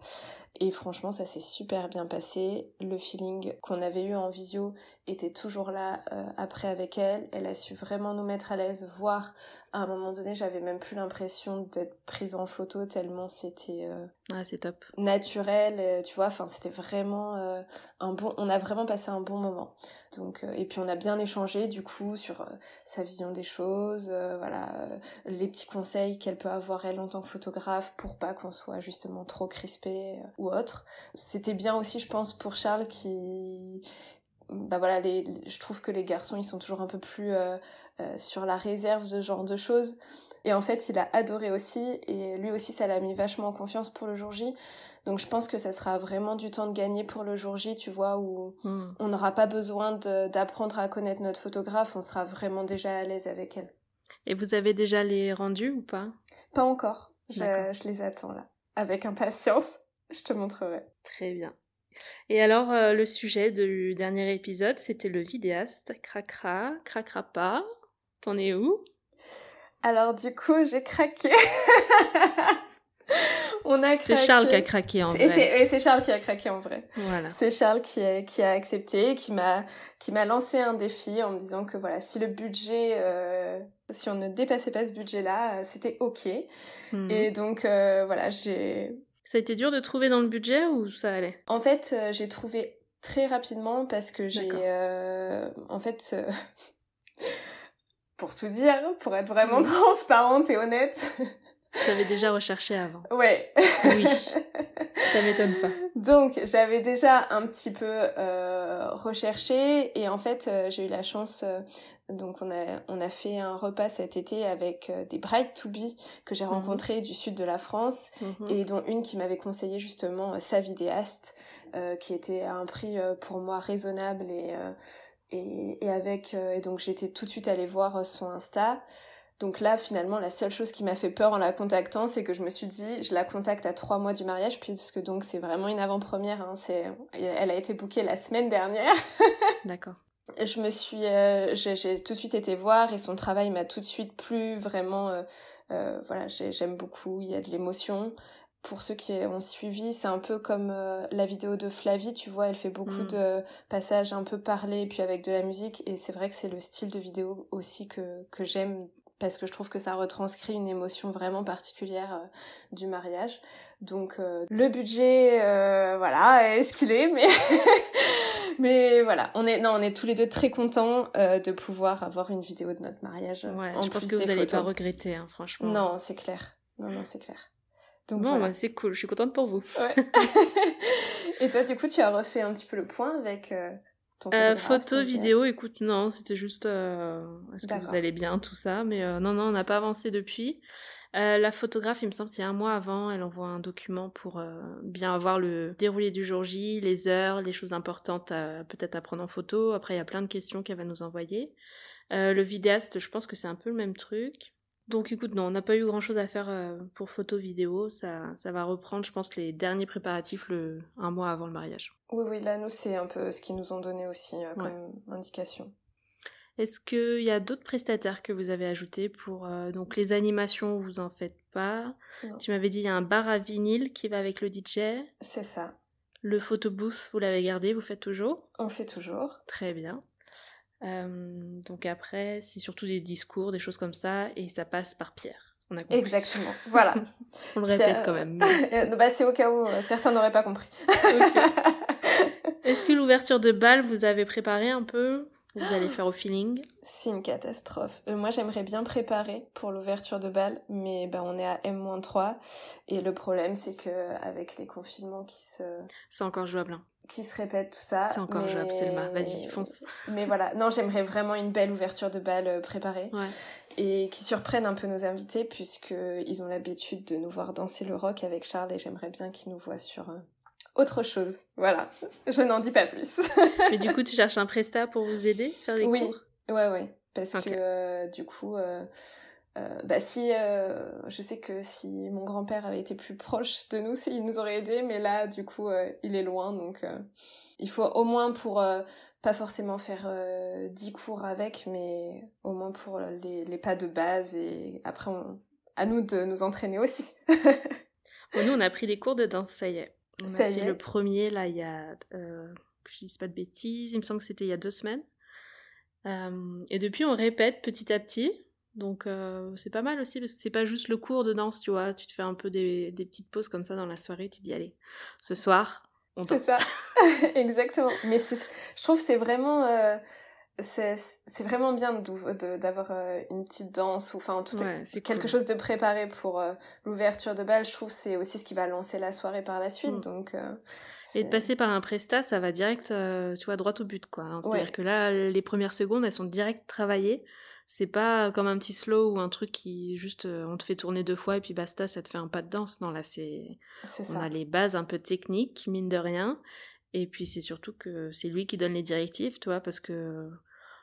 C: Et franchement, ça s'est super bien passé. Le feeling qu'on avait eu en visio était toujours là euh, après avec elle. Elle a su vraiment nous mettre à l'aise, voir à un moment donné, j'avais même plus l'impression d'être prise en photo tellement c'était
A: euh, ah, c'est top.
C: naturel, euh, tu vois. Enfin, c'était vraiment euh, un bon. On a vraiment passé un bon moment. Donc, et puis on a bien échangé du coup sur sa vision des choses, voilà, les petits conseils qu'elle peut avoir elle en tant que photographe pour pas qu'on soit justement trop crispé ou autre. C'était bien aussi, je pense, pour Charles qui bah voilà, les, je trouve que les garçons ils sont toujours un peu plus euh, sur la réserve, ce genre de choses. Et en fait, il a adoré aussi, et lui aussi, ça l'a mis vachement en confiance pour le jour J. Donc je pense que ça sera vraiment du temps de gagner pour le jour J, tu vois, où hmm. on n'aura pas besoin d'apprendre à connaître notre photographe, on sera vraiment déjà à l'aise avec elle.
A: Et vous avez déjà les rendus ou pas?
C: Pas encore. Je, je, les attends là, avec impatience. Je te montrerai.
A: Très bien. Et alors, euh, le sujet du dernier épisode, c'était le vidéaste. Cracra, cracra pas. T'en es où?
C: Alors du coup, j'ai craqué.
A: On a C'est Charles qui a craqué en vrai.
C: Et c'est Charles qui a craqué en vrai.
A: Voilà.
C: C'est Charles qui a, qui a accepté, qui m'a qui m'a lancé un défi en me disant que voilà, si le budget, euh, si on ne dépassait pas ce budget-là, euh, c'était ok. Mhm. Et donc euh, voilà, j'ai.
A: Ça a été dur de trouver dans le budget ou ça allait?
C: En fait, j'ai trouvé très rapidement parce que j'ai, en fait pour tout dire, pour être vraiment transparente et honnête.
A: Tu avais déjà recherché avant.
C: Ouais.
A: Oui. Ça m'étonne pas.
C: Donc j'avais déjà un petit peu euh, recherché et en fait euh, j'ai eu la chance. Euh, donc on a on a fait un repas cet été avec euh, des brides to be que j'ai mhm. rencontrées du sud de la France mhm. et dont une qui m'avait conseillé justement sa vidéaste qui était à un prix pour moi raisonnable et et, avec euh, et donc j'étais tout de suite allée voir euh, son Insta. Donc là, finalement, la seule chose qui m'a fait peur en la contactant, c'est que je me suis dit, je la contacte à trois mois du mariage, puisque donc c'est vraiment une avant-première. Hein, c'est, elle a été bookée la semaine dernière.
A: D'accord.
C: Je me suis, euh, j'ai tout de suite été voir et son travail m'a tout de suite plu. Vraiment, euh, voilà, j'aime beaucoup. Il y a de l'émotion pour ceux qui ont suivi, c'est un peu comme euh, la vidéo de Flavie, tu vois, elle fait beaucoup mm. de passages un peu parlés, puis avec de la musique, et c'est vrai que c'est le style de vidéo aussi que, que j'aime parce que je trouve que ça retranscrit une émotion vraiment particulière euh, du mariage. Donc euh, le budget, voilà, est ce qu'il est, mais mais voilà, on est non, on est tous les deux très contents de pouvoir avoir une vidéo de notre mariage.
A: Ouais, je pense que vous n'allez pas regretter, hein, franchement.
C: Non, c'est clair. Non, non, c'est clair.
A: Donc bon, bah, c'est cool, je suis contente pour vous.
C: Ouais. Et toi, du coup, tu as refait un petit peu le point avec
A: euh, photo, vidéo, écoute, non, c'était juste euh, est-ce que vous allez bien, tout ça. Mais euh, non, non, on n'a pas avancé depuis. La photographe, il me semble, c'est un mois avant, elle envoie un document pour bien avoir le déroulé du jour J, les heures, les choses importantes peut-être à prendre en photo. Après, il y a plein de questions qu'elle va nous envoyer. le vidéaste, je pense que c'est un peu le même truc. Donc écoute, non, on n'a pas eu grand-chose à faire euh, pour photo vidéo. Ça, ça va reprendre, je pense, les derniers préparatifs le, un mois avant le mariage.
C: Oui, oui, là, nous, c'est un peu ce qu'ils nous ont donné aussi euh, comme indication.
A: Est-ce qu'il y a d'autres prestataires que vous avez ajoutés pour... Euh, donc les animations, vous en faites pas. Tu m'avais dit, il y a un bar à vinyle qui va avec le DJ.
C: C'est ça.
A: Le photobooth, vous l'avez gardé, vous faites toujours?
C: On fait toujours.
A: Très bien. Euh, donc après, c'est surtout des discours, des choses comme ça, et ça passe par Pierre.
C: On a Exactement, voilà.
A: On le répète quand même.
C: bah, c'est au cas où euh, certains n'auraient pas compris.
A: Est-ce que l'ouverture de bal, vous avez préparé un peu? Vous allez faire au feeling?
C: C'est une catastrophe. Euh, moi, j'aimerais bien préparer pour l'ouverture de bal, mais bah, on est à M-3. Et le problème, c'est que avec les confinements qui se...
A: C'est encore jouable. Hein
C: qui se répète tout ça.
A: C'est encore jouable, Selma. Vas-y, fonce.
C: Mais voilà, non, j'aimerais vraiment une belle ouverture de bal euh, préparée. Et qui surprenne un peu nos invités, puisqu'ils ont l'habitude de nous voir danser le rock avec Charles, et j'aimerais bien qu'ils nous voient sur euh, autre chose. Voilà, je n'en dis pas plus.
A: Mais du coup, tu cherches un prestat pour vous aider, faire des
C: oui.
A: cours?
C: Oui, ouais, ouais. Parce que euh, du coup... Euh, bah si euh, je sais que si mon grand-père avait été plus proche de nous il nous aurait aidé mais là du coup euh, il est loin donc il faut au moins pour pas forcément faire 10 cours avec mais au moins pour les, les pas de base et après à nous de nous entraîner aussi
A: nous on a pris les cours de danse ça y est on a fait le premier là il y a que je dise pas de bêtises il me semble que c'était il y a deux semaines et depuis on répète petit à petit donc euh, c'est pas mal aussi parce que c'est pas juste le cours de danse, tu vois. Tu te fais un peu des, des petites pauses comme ça dans la soirée. Tu dis allez, ce soir on danse.
C: C'est ça, exactement. Mais je trouve c'est vraiment euh, c'est vraiment bien d'avoir euh, une petite danse ou enfin tout c'est quelque chose de préparé pour euh, l'ouverture de bal. Je trouve c'est aussi ce qui va lancer la soirée par la suite. Mm. Donc
A: et de passer par un prestat, ça va direct, tu vois, droit au but, quoi. Hein. C'est-à-dire que là, les premières secondes, elles sont direct travaillées. C'est pas comme un petit slow ou un truc qui juste euh, on te fait tourner deux fois et puis basta, ça te fait un pas de danse. Non, là c'est on a les bases un peu techniques, mine de rien. Et puis c'est surtout que c'est lui qui donne les directives, toi, parce que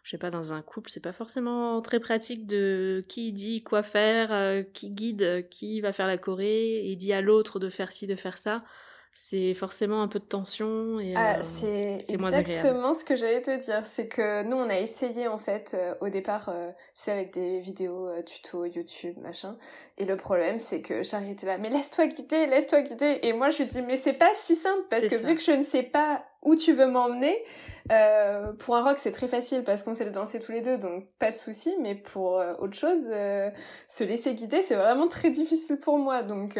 A: je sais pas, dans un couple, c'est pas forcément très pratique de qui dit quoi faire, euh, qui guide, qui va faire la choré, et dit à l'autre de faire ci, de faire ça c'est forcément un peu de tension et
C: ah, euh, c'est exactement ce que j'allais te dire. C'est que nous on a essayé en fait euh, au départ euh, tu sais avec des vidéos tuto YouTube machin. Et le problème c'est que Charlie était là mais laisse-toi guider laisse-toi guider. Et moi je lui dis mais c'est pas si simple parce que vu que je ne sais pas où tu veux m'emmener pour un rock c'est très facile parce qu'on sait le danser tous les deux donc pas de souci. Mais pour autre chose se laisser guider c'est vraiment très difficile pour moi. Donc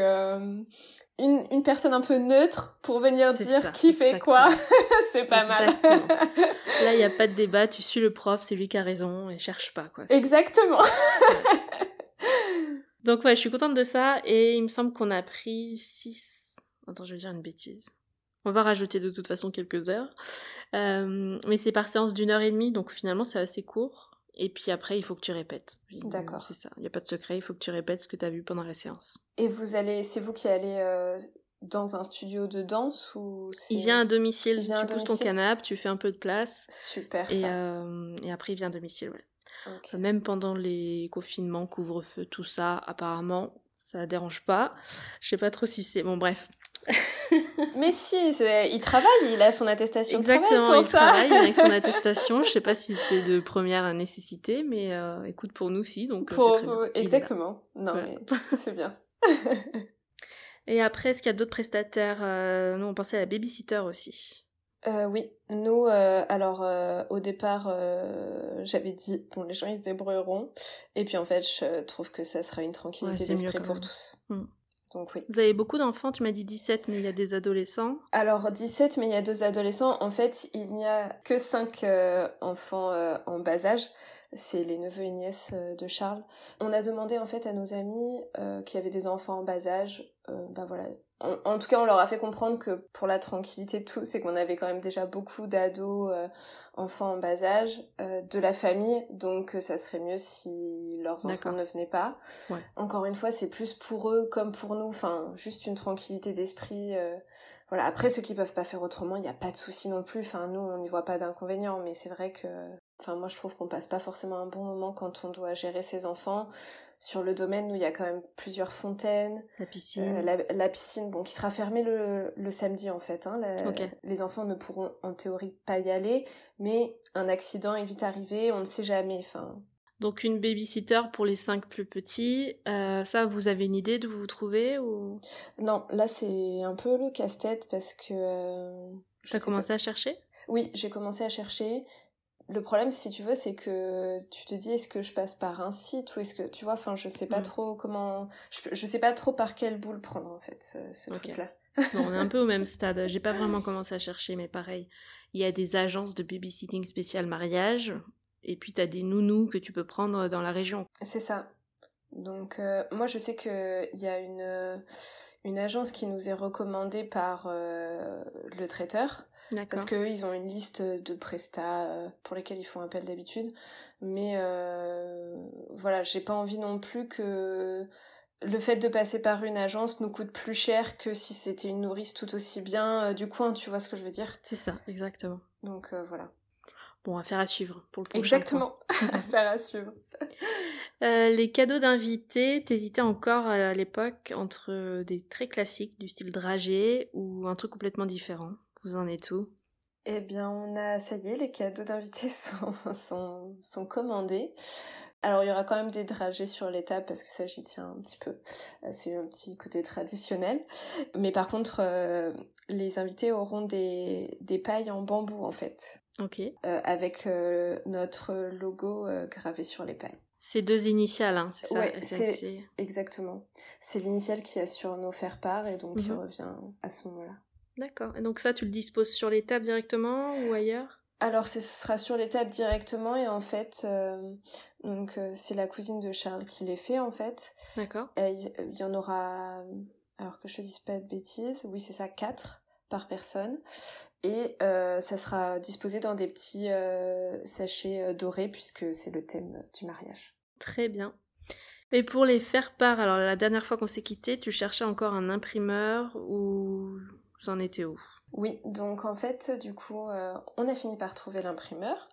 C: une, une, personne un peu neutre pour venir dire qui fait quoi. c'est pas mal.
A: Là, il n'y a pas de débat, tu suis le prof, c'est lui qui a raison et cherche pas. quoi.
C: Exactement.
A: Donc ouais, je suis contente de ça et il me semble qu'on a pris 6... Attends, je vais dire une bêtise. On va rajouter de toute façon quelques heures. Euh, mais c'est par séance d'une heure et demie, donc finalement c'est assez court. Et puis après, il faut que tu répètes.
C: D'accord.
A: C'est ça. Il n'y a pas de secret, il faut que tu répètes ce que tu as vu pendant la séance.
C: Et vous allez, c'est vous qui allez euh, dans un studio de danse ou
A: Il vient à domicile. tu pousses ton canapé, tu fais un peu de place.
C: Super.
A: Et, euh, et après, il vient à domicile, ouais. Même pendant les confinements, couvre-feu, tout ça, apparemment, ça dérange pas. Je sais pas trop si c'est. Bon, bref.
C: Mais si, il travaille, il a son attestation
A: Exactement,
C: il
A: travaille avec son attestation. Je sais pas si c'est de première nécessité, mais euh, écoute, pour nous, si, donc euh,
C: Exactement. Non, mais c'est bien.
A: Et après, est-ce qu'il y a d'autres prestataires euh, Nous, on pensait à la babysitter aussi.
C: euh, oui, nous, euh, alors euh, au départ, j'avais dit, bon, les gens ils se débrouilleront, et puis en fait, je trouve que ça sera une tranquillité d'esprit pour tous. Hmm. Donc oui.
A: Vous avez beaucoup d'enfants, tu m'as dit 17, mais il y a des adolescents
C: Alors 17, mais il y a deux adolescents. En fait, il n'y a que 5 enfants en bas âge. C'est les neveux et nièces de Charles. On a demandé en fait à nos amis qui avaient des enfants en bas âge, bah voilà, en, tout cas, on leur a fait comprendre que pour la tranquillité de tout, c'est qu'on avait quand même déjà beaucoup d'ados, euh, enfants en bas âge, euh, de la famille, donc euh, ça serait mieux si leurs enfants ne venaient pas. Encore une fois, c'est plus pour eux comme pour nous, enfin, juste une tranquillité d'esprit. voilà. Après, ceux qui peuvent pas faire autrement, il n'y a pas de souci non plus. Enfin, nous, on n'y voit pas d'inconvénient, mais c'est vrai que, enfin, moi, je trouve qu'on passe pas forcément un bon moment quand on doit gérer ses enfants sur le domaine où il y a quand même plusieurs fontaines.
A: La piscine.
C: Euh, la, piscine, bon, qui sera fermée le, le samedi en fait. Hein. Les enfants ne pourront en théorie pas y aller, mais un accident est vite arrivé, on ne sait jamais. Enfin.
A: Donc une babysitter pour les cinq plus petits. Euh, ça, vous avez une idée d'où vous trouvez ou?
C: Non, là c'est un peu le casse-tête parce que.
A: Euh, tu as commencé à chercher?
C: Oui, j'ai commencé à chercher le problème, si tu veux, c'est que tu te dis est-ce que je passe par un site ou est-ce que tu vois, enfin, je sais pas mm. trop comment, je, sais pas trop par quelle boule prendre en fait ce, truc-là.
A: on est un peu au même stade. J'ai pas vraiment commencé à chercher, mais pareil, il y a des agences de babysitting spécial mariage et puis tu as des nounous que tu peux prendre dans la région.
C: C'est ça. Donc euh, moi, je sais que il y a une une agence qui nous est recommandée par euh, le traiteur parce qu'eux, ils ont une liste de prestats euh, pour lesquels ils font appel d'habitude. Mais euh, voilà, j'ai pas envie non plus que le fait de passer par une agence nous coûte plus cher que si c'était une nourrice tout aussi bien euh, du coin, tu vois ce que je veux dire?
A: C'est ça, exactement.
C: Donc voilà.
A: Bon, affaire à suivre pour le prochain
C: Exactement, affaire à suivre.
A: les cadeaux d'invités, t'hésitais encore à l'époque entre des très classiques du style dragé ou un truc complètement différent? Vous en êtes où?
C: Eh bien, on a, ça y est, les cadeaux d'invités sont, sont, sont commandés. Alors il y aura quand même des dragées sur l'étape parce que ça j'y tiens un petit peu. Euh, c'est un petit côté traditionnel. Mais par contre, euh, les invités auront des, des pailles en bambou en fait.
A: Ok.
C: Euh, avec notre logo gravé sur les pailles.
A: C'est deux initiales, hein, c'est ça
C: ouais, Exactement. C'est l'initiale qui a sur nos faire-part et donc qui mhm. revient à ce moment-là.
A: D'accord. Et donc ça, tu le disposes sur les tables directement ou ailleurs?
C: Alors, ce sera sur les tables directement et en fait, euh, donc euh, c'est la cousine de Charles qui les fait en fait.
A: D'accord.
C: Il y en aura, alors que je te dise pas de bêtises, oui c'est ça, quatre par personne. Et euh, ça sera disposé dans des petits sachets dorés puisque c'est le thème du mariage.
A: Très bien. Et pour les faire part, alors la dernière fois qu'on s'est quitté, tu cherchais encore un imprimeur ou vous en étiez où?
C: Oui, donc en fait, du coup, euh, on a fini par trouver l'imprimeur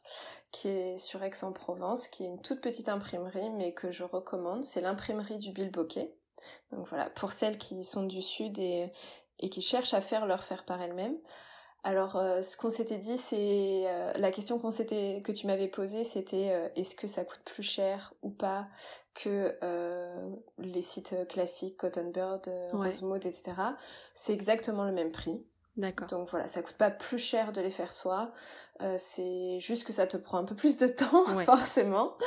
C: qui est sur Aix-en-Provence, qui est une toute petite imprimerie, mais que je recommande. C'est l'imprimerie du Bilboquet. Donc voilà, pour celles qui sont du sud et, et qui cherchent à faire leur faire par elles-mêmes. Alors, euh, ce qu'on s'était dit, c'est euh, la question qu'on s'était, que tu m'avais posée, c'était est-ce que ça coûte plus cher ou pas que les sites classiques, Cotton Bird, Rosemode, etc. C'est exactement le même prix.
A: D'accord.
C: Donc voilà, ça coûte pas plus cher de les faire soi. c'est juste que ça te prend un peu plus de temps, forcément.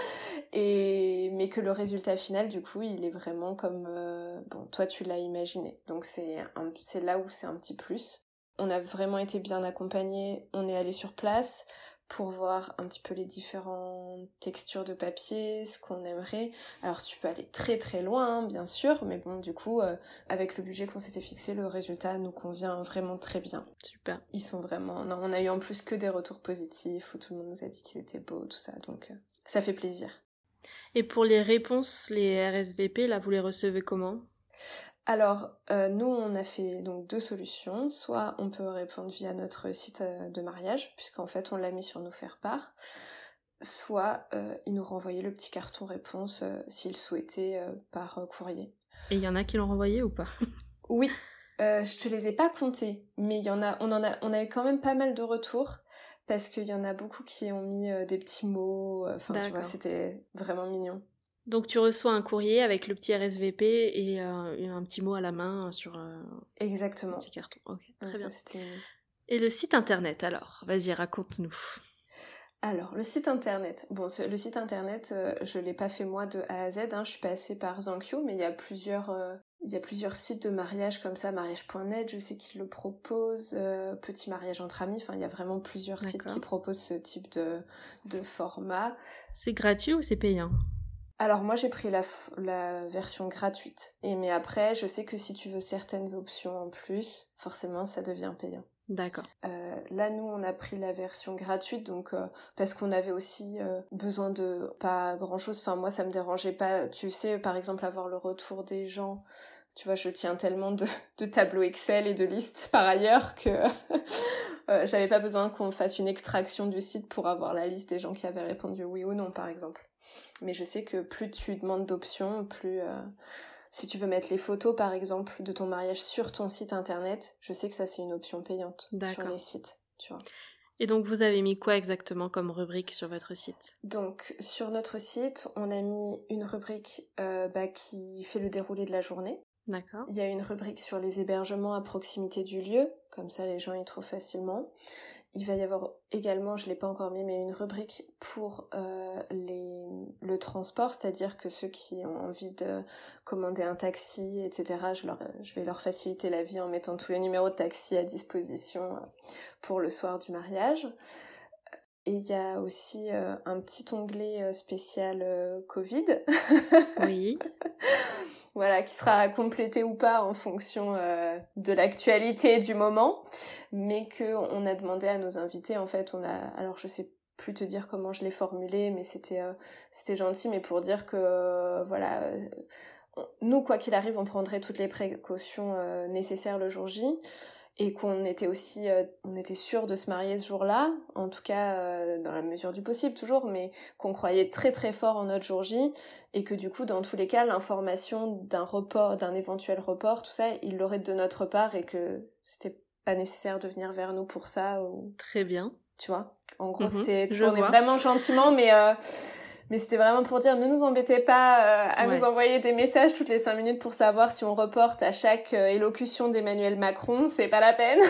C: Et mais que le résultat final, du coup, il est vraiment comme bon, toi tu l'as imaginé. Donc c'est c'est là où c'est un petit plus. On a vraiment été bien accompagnés. On est allé sur place pour voir un petit peu les différentes textures de papier, ce qu'on aimerait. Alors tu peux aller très très loin, hein, bien sûr, mais bon, du coup, euh, avec le budget qu'on s'était fixé, le résultat nous convient vraiment très bien.
A: Super.
C: Ils sont vraiment... Non, on a eu en plus que des retours positifs, où tout le monde nous a dit qu'ils étaient beaux, tout ça, donc euh, ça fait plaisir.
A: Et pour les réponses, les RSVP, là, vous les recevez comment?
C: Alors, euh, nous, on a fait donc deux solutions. Soit on peut répondre via notre site euh, de mariage, puisqu'en fait, on l'a mis sur nos faire-part. Soit euh, ils nous renvoyaient le petit carton réponse s'ils souhaitaient par courrier.
A: Et il y en a qui l'ont renvoyé ou pas?
C: Oui, je te les ai pas comptés, mais il y en a, on en a, on a eu quand même pas mal de retours parce qu'il y en a beaucoup qui ont mis des petits mots. Enfin, tu vois, c'était vraiment mignon.
A: Donc tu reçois un courrier avec le petit RSVP et, euh, un petit mot à la main sur euh,
C: Exactement. un
A: petit carton. Ok, très bien. Et le site internet alors? Vas-y, raconte-nous.
C: Alors, le site internet. Bon, le site internet, euh, je l'ai pas fait moi de A à Z. Hein. Je suis passée par Zankyo, mais il y a plusieurs, euh, il y a plusieurs sites de mariage comme ça, mariage.net. Je sais qu'ils le proposent. Euh, petit mariage entre amis. Enfin, il y a vraiment plusieurs sites qui proposent ce type de, de format.
A: C'est gratuit ou c'est payant?
C: Alors moi j'ai pris la, la, version gratuite. Et mais après je sais que si tu veux certaines options en plus, forcément ça devient payant.
A: D'accord.
C: Euh, là, nous, on a pris la version gratuite, donc euh, parce qu'on avait aussi euh, besoin de pas grand chose. Enfin, moi, ça me dérangeait pas. Tu sais, par exemple, avoir le retour des gens. Tu vois, je tiens tellement de, de tableaux Excel et de listes par ailleurs que j'avais pas besoin qu'on fasse une extraction du site pour avoir la liste des gens qui avaient répondu oui ou non, par exemple. Mais je sais que plus tu demandes d'options, plus si tu veux mettre les photos, par exemple, de ton mariage sur ton site internet, je sais que ça, c'est une option payante sur les sites, tu vois.
A: Et donc, vous avez mis quoi exactement comme rubrique sur votre site?
C: Donc, sur notre site, on a mis une rubrique euh, bah, qui fait le déroulé de la journée.
A: D'accord.
C: Il y a une rubrique sur les hébergements à proximité du lieu, comme ça les gens y trouvent facilement. Il va y avoir également, je l'ai pas encore mis, mais une rubrique pour euh, les, le transport, c'est-à-dire que ceux qui ont envie de commander un taxi, etc., je, je vais leur faciliter la vie en mettant tous les numéros de taxi à disposition euh, pour le soir du mariage. Et il y a aussi euh, un petit onglet spécial Covid.
A: Oui.
C: voilà, qui sera complété ou pas en fonction euh, de l'actualité du moment, mais que on a demandé à nos invités, en fait, on a, alors je sais plus te dire comment je l'ai formulé, mais c'était euh, c'était gentil, mais pour dire que euh, voilà, nous quoi qu'il arrive, on prendrait toutes les précautions nécessaires le jour J et qu'on était aussi euh, on était sûr de se marier ce jour-là en tout cas euh, dans la mesure du possible toujours mais qu'on croyait très très fort en notre jour J et que du coup dans tous les cas l'information d'un report d'un éventuel report tout ça il l'aurait de notre part et que c'était pas nécessaire de venir vers nous pour ça ou
A: très bien.
C: tu vois? En gros mhm, c'était tourné vraiment gentiment mais euh, mais c'était vraiment pour dire, ne nous embêtez pas euh, à nous envoyer des messages toutes les cinq minutes pour savoir si on reporte à chaque euh, élocution d'Emmanuel Macron. C'est pas la peine.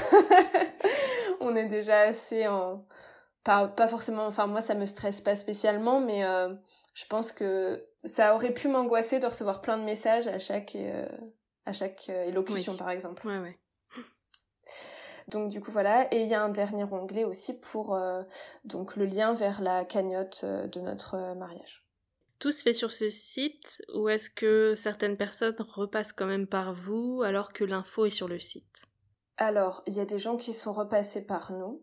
C: on est déjà assez en... Pas, pas forcément... Enfin, moi, ça me stresse pas spécialement, mais euh, je pense que ça aurait pu m'angoisser de recevoir plein de messages à chaque, à chaque élocution, par exemple.
A: Ouais, ouais.
C: Donc du coup voilà, et il y a un dernier onglet aussi pour euh, donc le lien vers la cagnotte euh, de notre euh, mariage.
A: Tout se fait sur ce site ou est-ce que certaines personnes repassent quand même par vous alors que l'info est sur le site?
C: Alors, il y a des gens qui sont repassés par nous,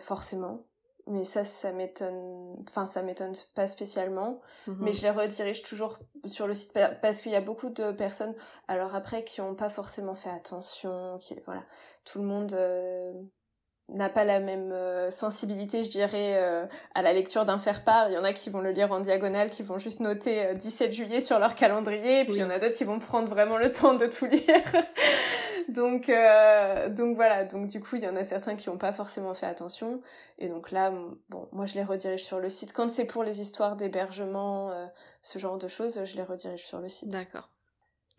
C: forcément, mais ça, ça m'étonne, enfin, ça m'étonne pas spécialement. Mhm. Mais je les redirige toujours sur le site parce qu'il y a beaucoup de personnes, alors après, qui ont pas forcément fait attention, qui, voilà, tout le monde euh, n'a pas la même euh, sensibilité, je dirais, euh, à la lecture d'un faire-part. Il y en a qui vont le lire en diagonale, qui vont juste noter 17 juillet sur leur calendrier, et puis il y en a d'autres qui vont prendre vraiment le temps de tout lire. donc, donc voilà. Donc du coup, il y en a certains qui n'ont pas forcément fait attention. Et donc là, bon, moi je les redirige sur le site. Quand c'est pour les histoires d'hébergement, ce genre de choses, je les redirige sur le site.
A: D'accord.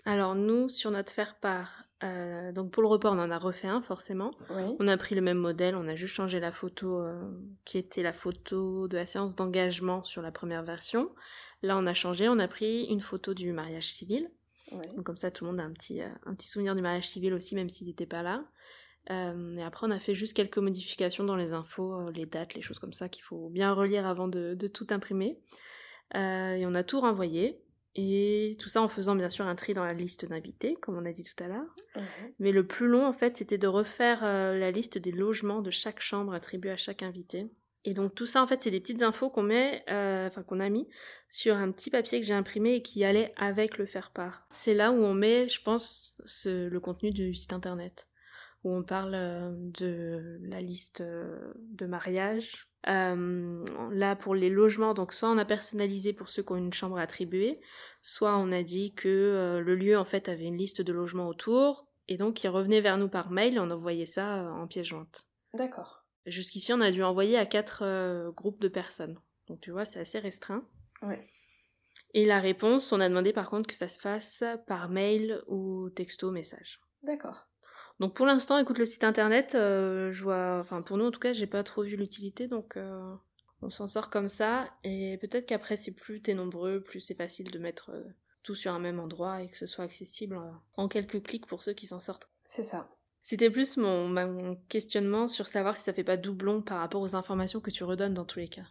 A: Alors nous, sur notre faire-part, euh, donc pour le report, on en a refait un forcément. On a pris le même modèle, on a juste changé la photo euh, qui était la photo de la séance d'engagement sur la première version. Là, on a changé, on a pris une photo du mariage civil. Donc comme ça, tout le monde a un petit, euh, un petit souvenir du mariage civil aussi, même s'ils n'étaient pas là. et après, on a fait juste quelques modifications dans les infos, les dates, les choses comme ça qu'il faut bien relire avant de, de tout imprimer. et on a tout renvoyé. Et tout ça en faisant bien sûr un tri dans la liste d'invités, comme on a dit tout à l'heure. Mhm. Mais le plus long, en fait, c'était de refaire euh, la liste des logements de chaque chambre attribuée à chaque invité. Et donc tout ça, en fait, c'est des petites infos qu'on met, euh, enfin qu'on a mis sur un petit papier que j'ai imprimé et qui allait avec le faire-part. C'est là où on met, je pense, le contenu du site internet, où on parle euh, de la liste de mariage, euh, là, pour les logements, donc soit on a personnalisé pour ceux qui ont une chambre attribuée, soit on a dit que euh, le lieu en fait avait une liste de logements autour, et donc il revenait vers nous par mail et on envoyait ça euh, en pièce jointe.
C: D'accord.
A: Jusqu'ici, on a dû envoyer à quatre groupes de personnes. Donc tu vois, c'est assez restreint.
C: Oui.
A: Et la réponse, on a demandé par contre que ça se fasse par mail ou texto message.
C: D'accord.
A: Donc pour l'instant, écoute le site internet, je vois, enfin pour nous en tout cas, j'ai pas trop vu l'utilité, donc on s'en sort comme ça. Et peut-être qu'après, c'est plus t'es nombreux, plus c'est facile de mettre tout sur un même endroit et que ce soit accessible en quelques clics pour ceux qui s'en sortent.
C: C'est ça.
A: C'était plus mon, questionnement sur savoir si ça fait pas doublon par rapport aux informations que tu redonnes dans tous les cas.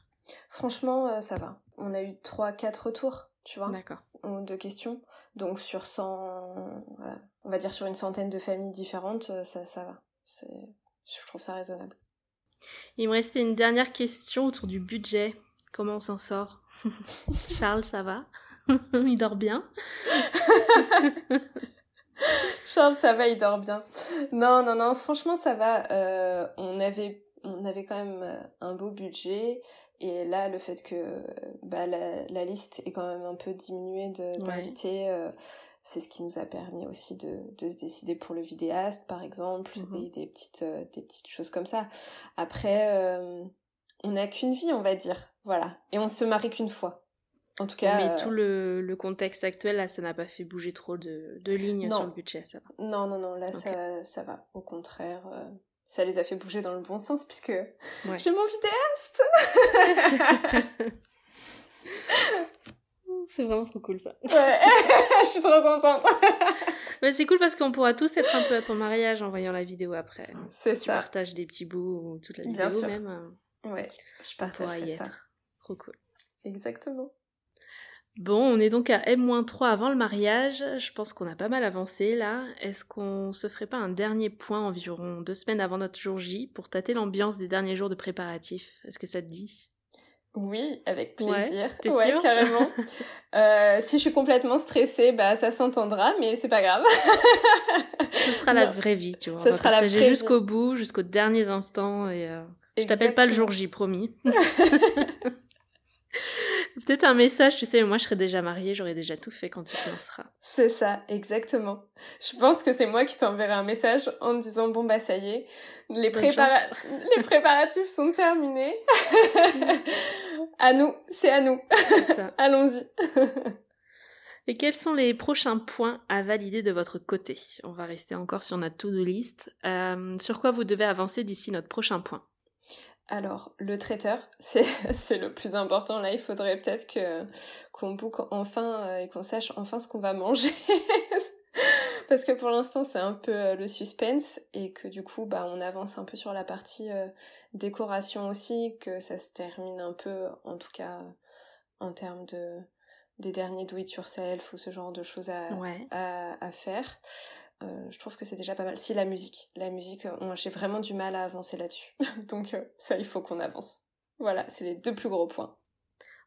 C: Franchement, euh, ça va. On a eu 3-4 retours, tu vois.
A: D'accord.
C: De questions. Donc sur 100, voilà, on va dire sur une centaine de familles différentes, euh, ça, ça va. Je trouve ça raisonnable.
A: Il me restait une dernière question autour du budget. Comment on s'en sort? Charles, ça va? Il dort bien?
C: Charles, ça va, il dort bien. Non, non, non, franchement, ça va. Euh, on avait, on avait quand même euh, un beau budget. Et là, le fait que bah, la, liste est quand même un peu diminuée d'invités, euh, c'est ce qui nous a permis aussi de, de se décider pour le vidéaste, par exemple, mhm. et des petites, des petites choses comme ça. Après, on n'a qu'une vie, on va dire. Voilà. Et on se marie qu'une fois. En tout cas.
A: Mais euh, tout le, contexte actuel, là, ça n'a pas fait bouger trop de, de lignes sur le budget, ça va.
C: Non, non, non, là, ça, ça va. Au contraire, euh, ça les a fait bouger dans le bon sens, puisque j'ai mon vidéaste
A: C'est vraiment trop cool, ça.
C: Ouais, je suis trop contente.
A: Mais c'est cool parce qu'on pourra tous être un peu à ton mariage en voyant la vidéo après.
C: C'est
A: ça.
C: Tu
A: partages des petits bouts ou toute la vidéo même.
C: Euh, ouais, je partagerai ça.
A: Trop cool.
C: Exactement.
A: Bon, on est donc à M-3 avant le mariage. Je pense qu'on a pas mal avancé là. Est-ce qu'on se ferait pas un dernier point environ deux semaines avant notre jour J pour tâter l'ambiance des derniers jours de préparatifs? Est-ce que ça te dit?
C: Oui, avec plaisir. Ouais, ouais carrément. euh, si je suis complètement stressée, bah ça s'entendra, mais c'est pas grave.
A: Ce sera la vraie vie, tu vois. Ce sera la vraie jusqu'au bout, jusqu'aux derniers instants et euh, je t'appelle pas le jour J, promis. Peut-être un message, tu sais, moi je serais déjà mariée, j'aurais déjà tout fait quand tu commenceras.
C: C'est ça, exactement. Je pense que c'est moi qui t'enverrai un message en disant bon bah ça y est, les, les préparatifs sont terminés. à nous, c'est à nous. Allons-y.
A: Et quels sont les prochains points à valider de votre côté? On va rester encore sur notre to-do list. Euh, sur quoi vous devez avancer d'ici notre prochain point?
C: Alors, le traiteur, c'est le plus important. Là, il faudrait peut-être que qu'on book enfin euh, et qu'on sache enfin ce qu'on va manger. Parce que pour l'instant, c'est un peu euh, le suspense et que du coup, bah, on avance un peu sur la partie euh, décoration aussi, que ça se termine un peu, en tout cas, en termes de des derniers do it yourself ou ce genre de choses à, à, à faire. Euh, je trouve que c'est déjà pas mal. Si la musique, la musique, euh, j'ai vraiment du mal à avancer là-dessus. Donc euh, ça, il faut qu'on avance. Voilà, c'est les deux plus gros points.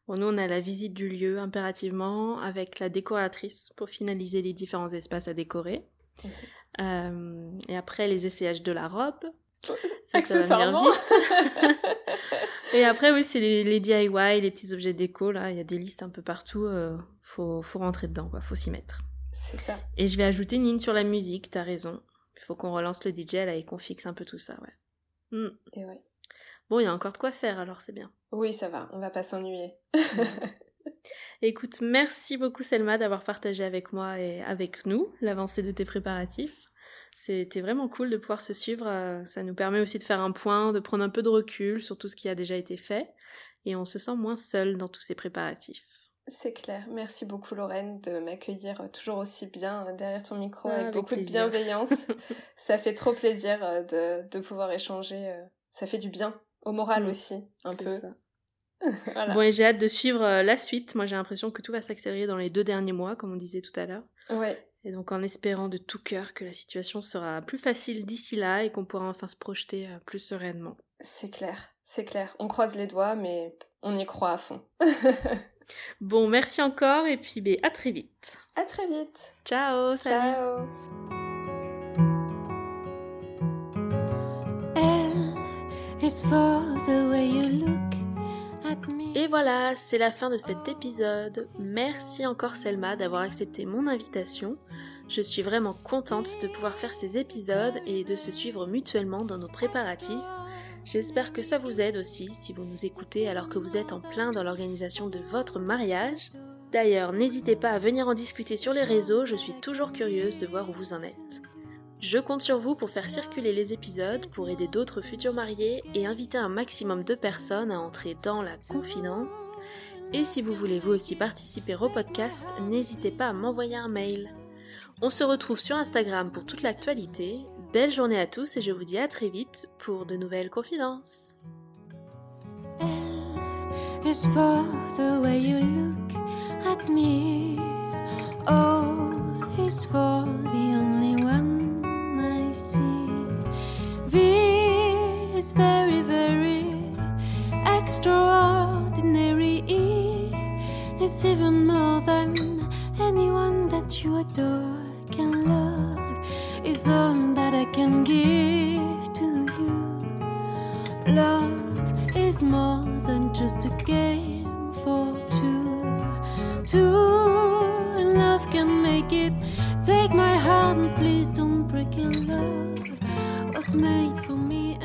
A: Bon, nous, on a la visite du lieu impérativement avec la décoratrice pour finaliser les différents espaces à décorer. et après, les essayages de la robe.
C: Accessoirement.
A: et après, oui, c'est les, DIY, les petits objets déco. Là, il y a des listes un peu partout. faut, faut rentrer dedans, quoi. Faut s'y mettre.
C: C'est ça.
A: Et je vais ajouter une ligne sur la musique, t'as raison. Il faut qu'on relance le DJ là et qu'on fixe un peu tout ça, ouais.
C: Hmm. Et ouais.
A: Bon, il y a encore de quoi faire alors, c'est bien.
C: Oui, ça va, on va pas s'ennuyer.
A: Écoute, merci beaucoup Selma d'avoir partagé avec moi et avec nous l'avancée de tes préparatifs. C'était vraiment cool de pouvoir se suivre. Euh, ça nous permet aussi de faire un point, de prendre un peu de recul sur tout ce qui a déjà été fait. Et on se sent moins seul dans tous ces préparatifs.
C: C'est clair. Merci beaucoup Lorraine de m'accueillir toujours aussi bien euh, derrière ton micro ah, avec, beaucoup de bienveillance. ça fait trop plaisir euh, de, de, pouvoir échanger. Euh. Ça fait du bien au moral mm. aussi, un peu. Ça.
A: Bon, et j'ai hâte de suivre la suite. Moi, j'ai l'impression que tout va s'accélérer dans les deux derniers mois, comme on disait tout à l'heure.
C: Ouais.
A: Et donc, en espérant de tout cœur que la situation sera plus facile d'ici là et qu'on pourra enfin se projeter plus sereinement.
C: C'est clair, c'est clair. On croise les doigts, mais on y croit à fond.
A: Bon, merci encore et puis ben, à très vite.
C: À très vite.
A: Ciao, salut.
C: Ciao.
A: Et voilà, c'est la fin de cet épisode. Merci encore Selma d'avoir accepté mon invitation. Je suis vraiment contente de pouvoir faire ces épisodes et de se suivre mutuellement dans nos préparatifs. J'espère que ça vous aide aussi si vous nous écoutez alors que vous êtes en plein dans l'organisation de votre mariage. D'ailleurs, n'hésitez pas à venir en discuter sur les réseaux, je suis toujours curieuse de voir où vous en êtes.
B: Je compte sur vous pour faire circuler les épisodes, pour aider d'autres futurs mariés et inviter un maximum de personnes à entrer dans la confidence. Et si vous voulez vous aussi participer au podcast, n'hésitez pas à m'envoyer un mail. On se retrouve sur Instagram pour toute l'actualité. Belle journée à tous et je vous dis à très vite pour de nouvelles confidences. is very, very extraordinary. It's even more than anyone that you adore can love. Is all that I can give to you. Love is more than just a game for two. Two, love can make it. Take my heart and please don't break it. Love was made for me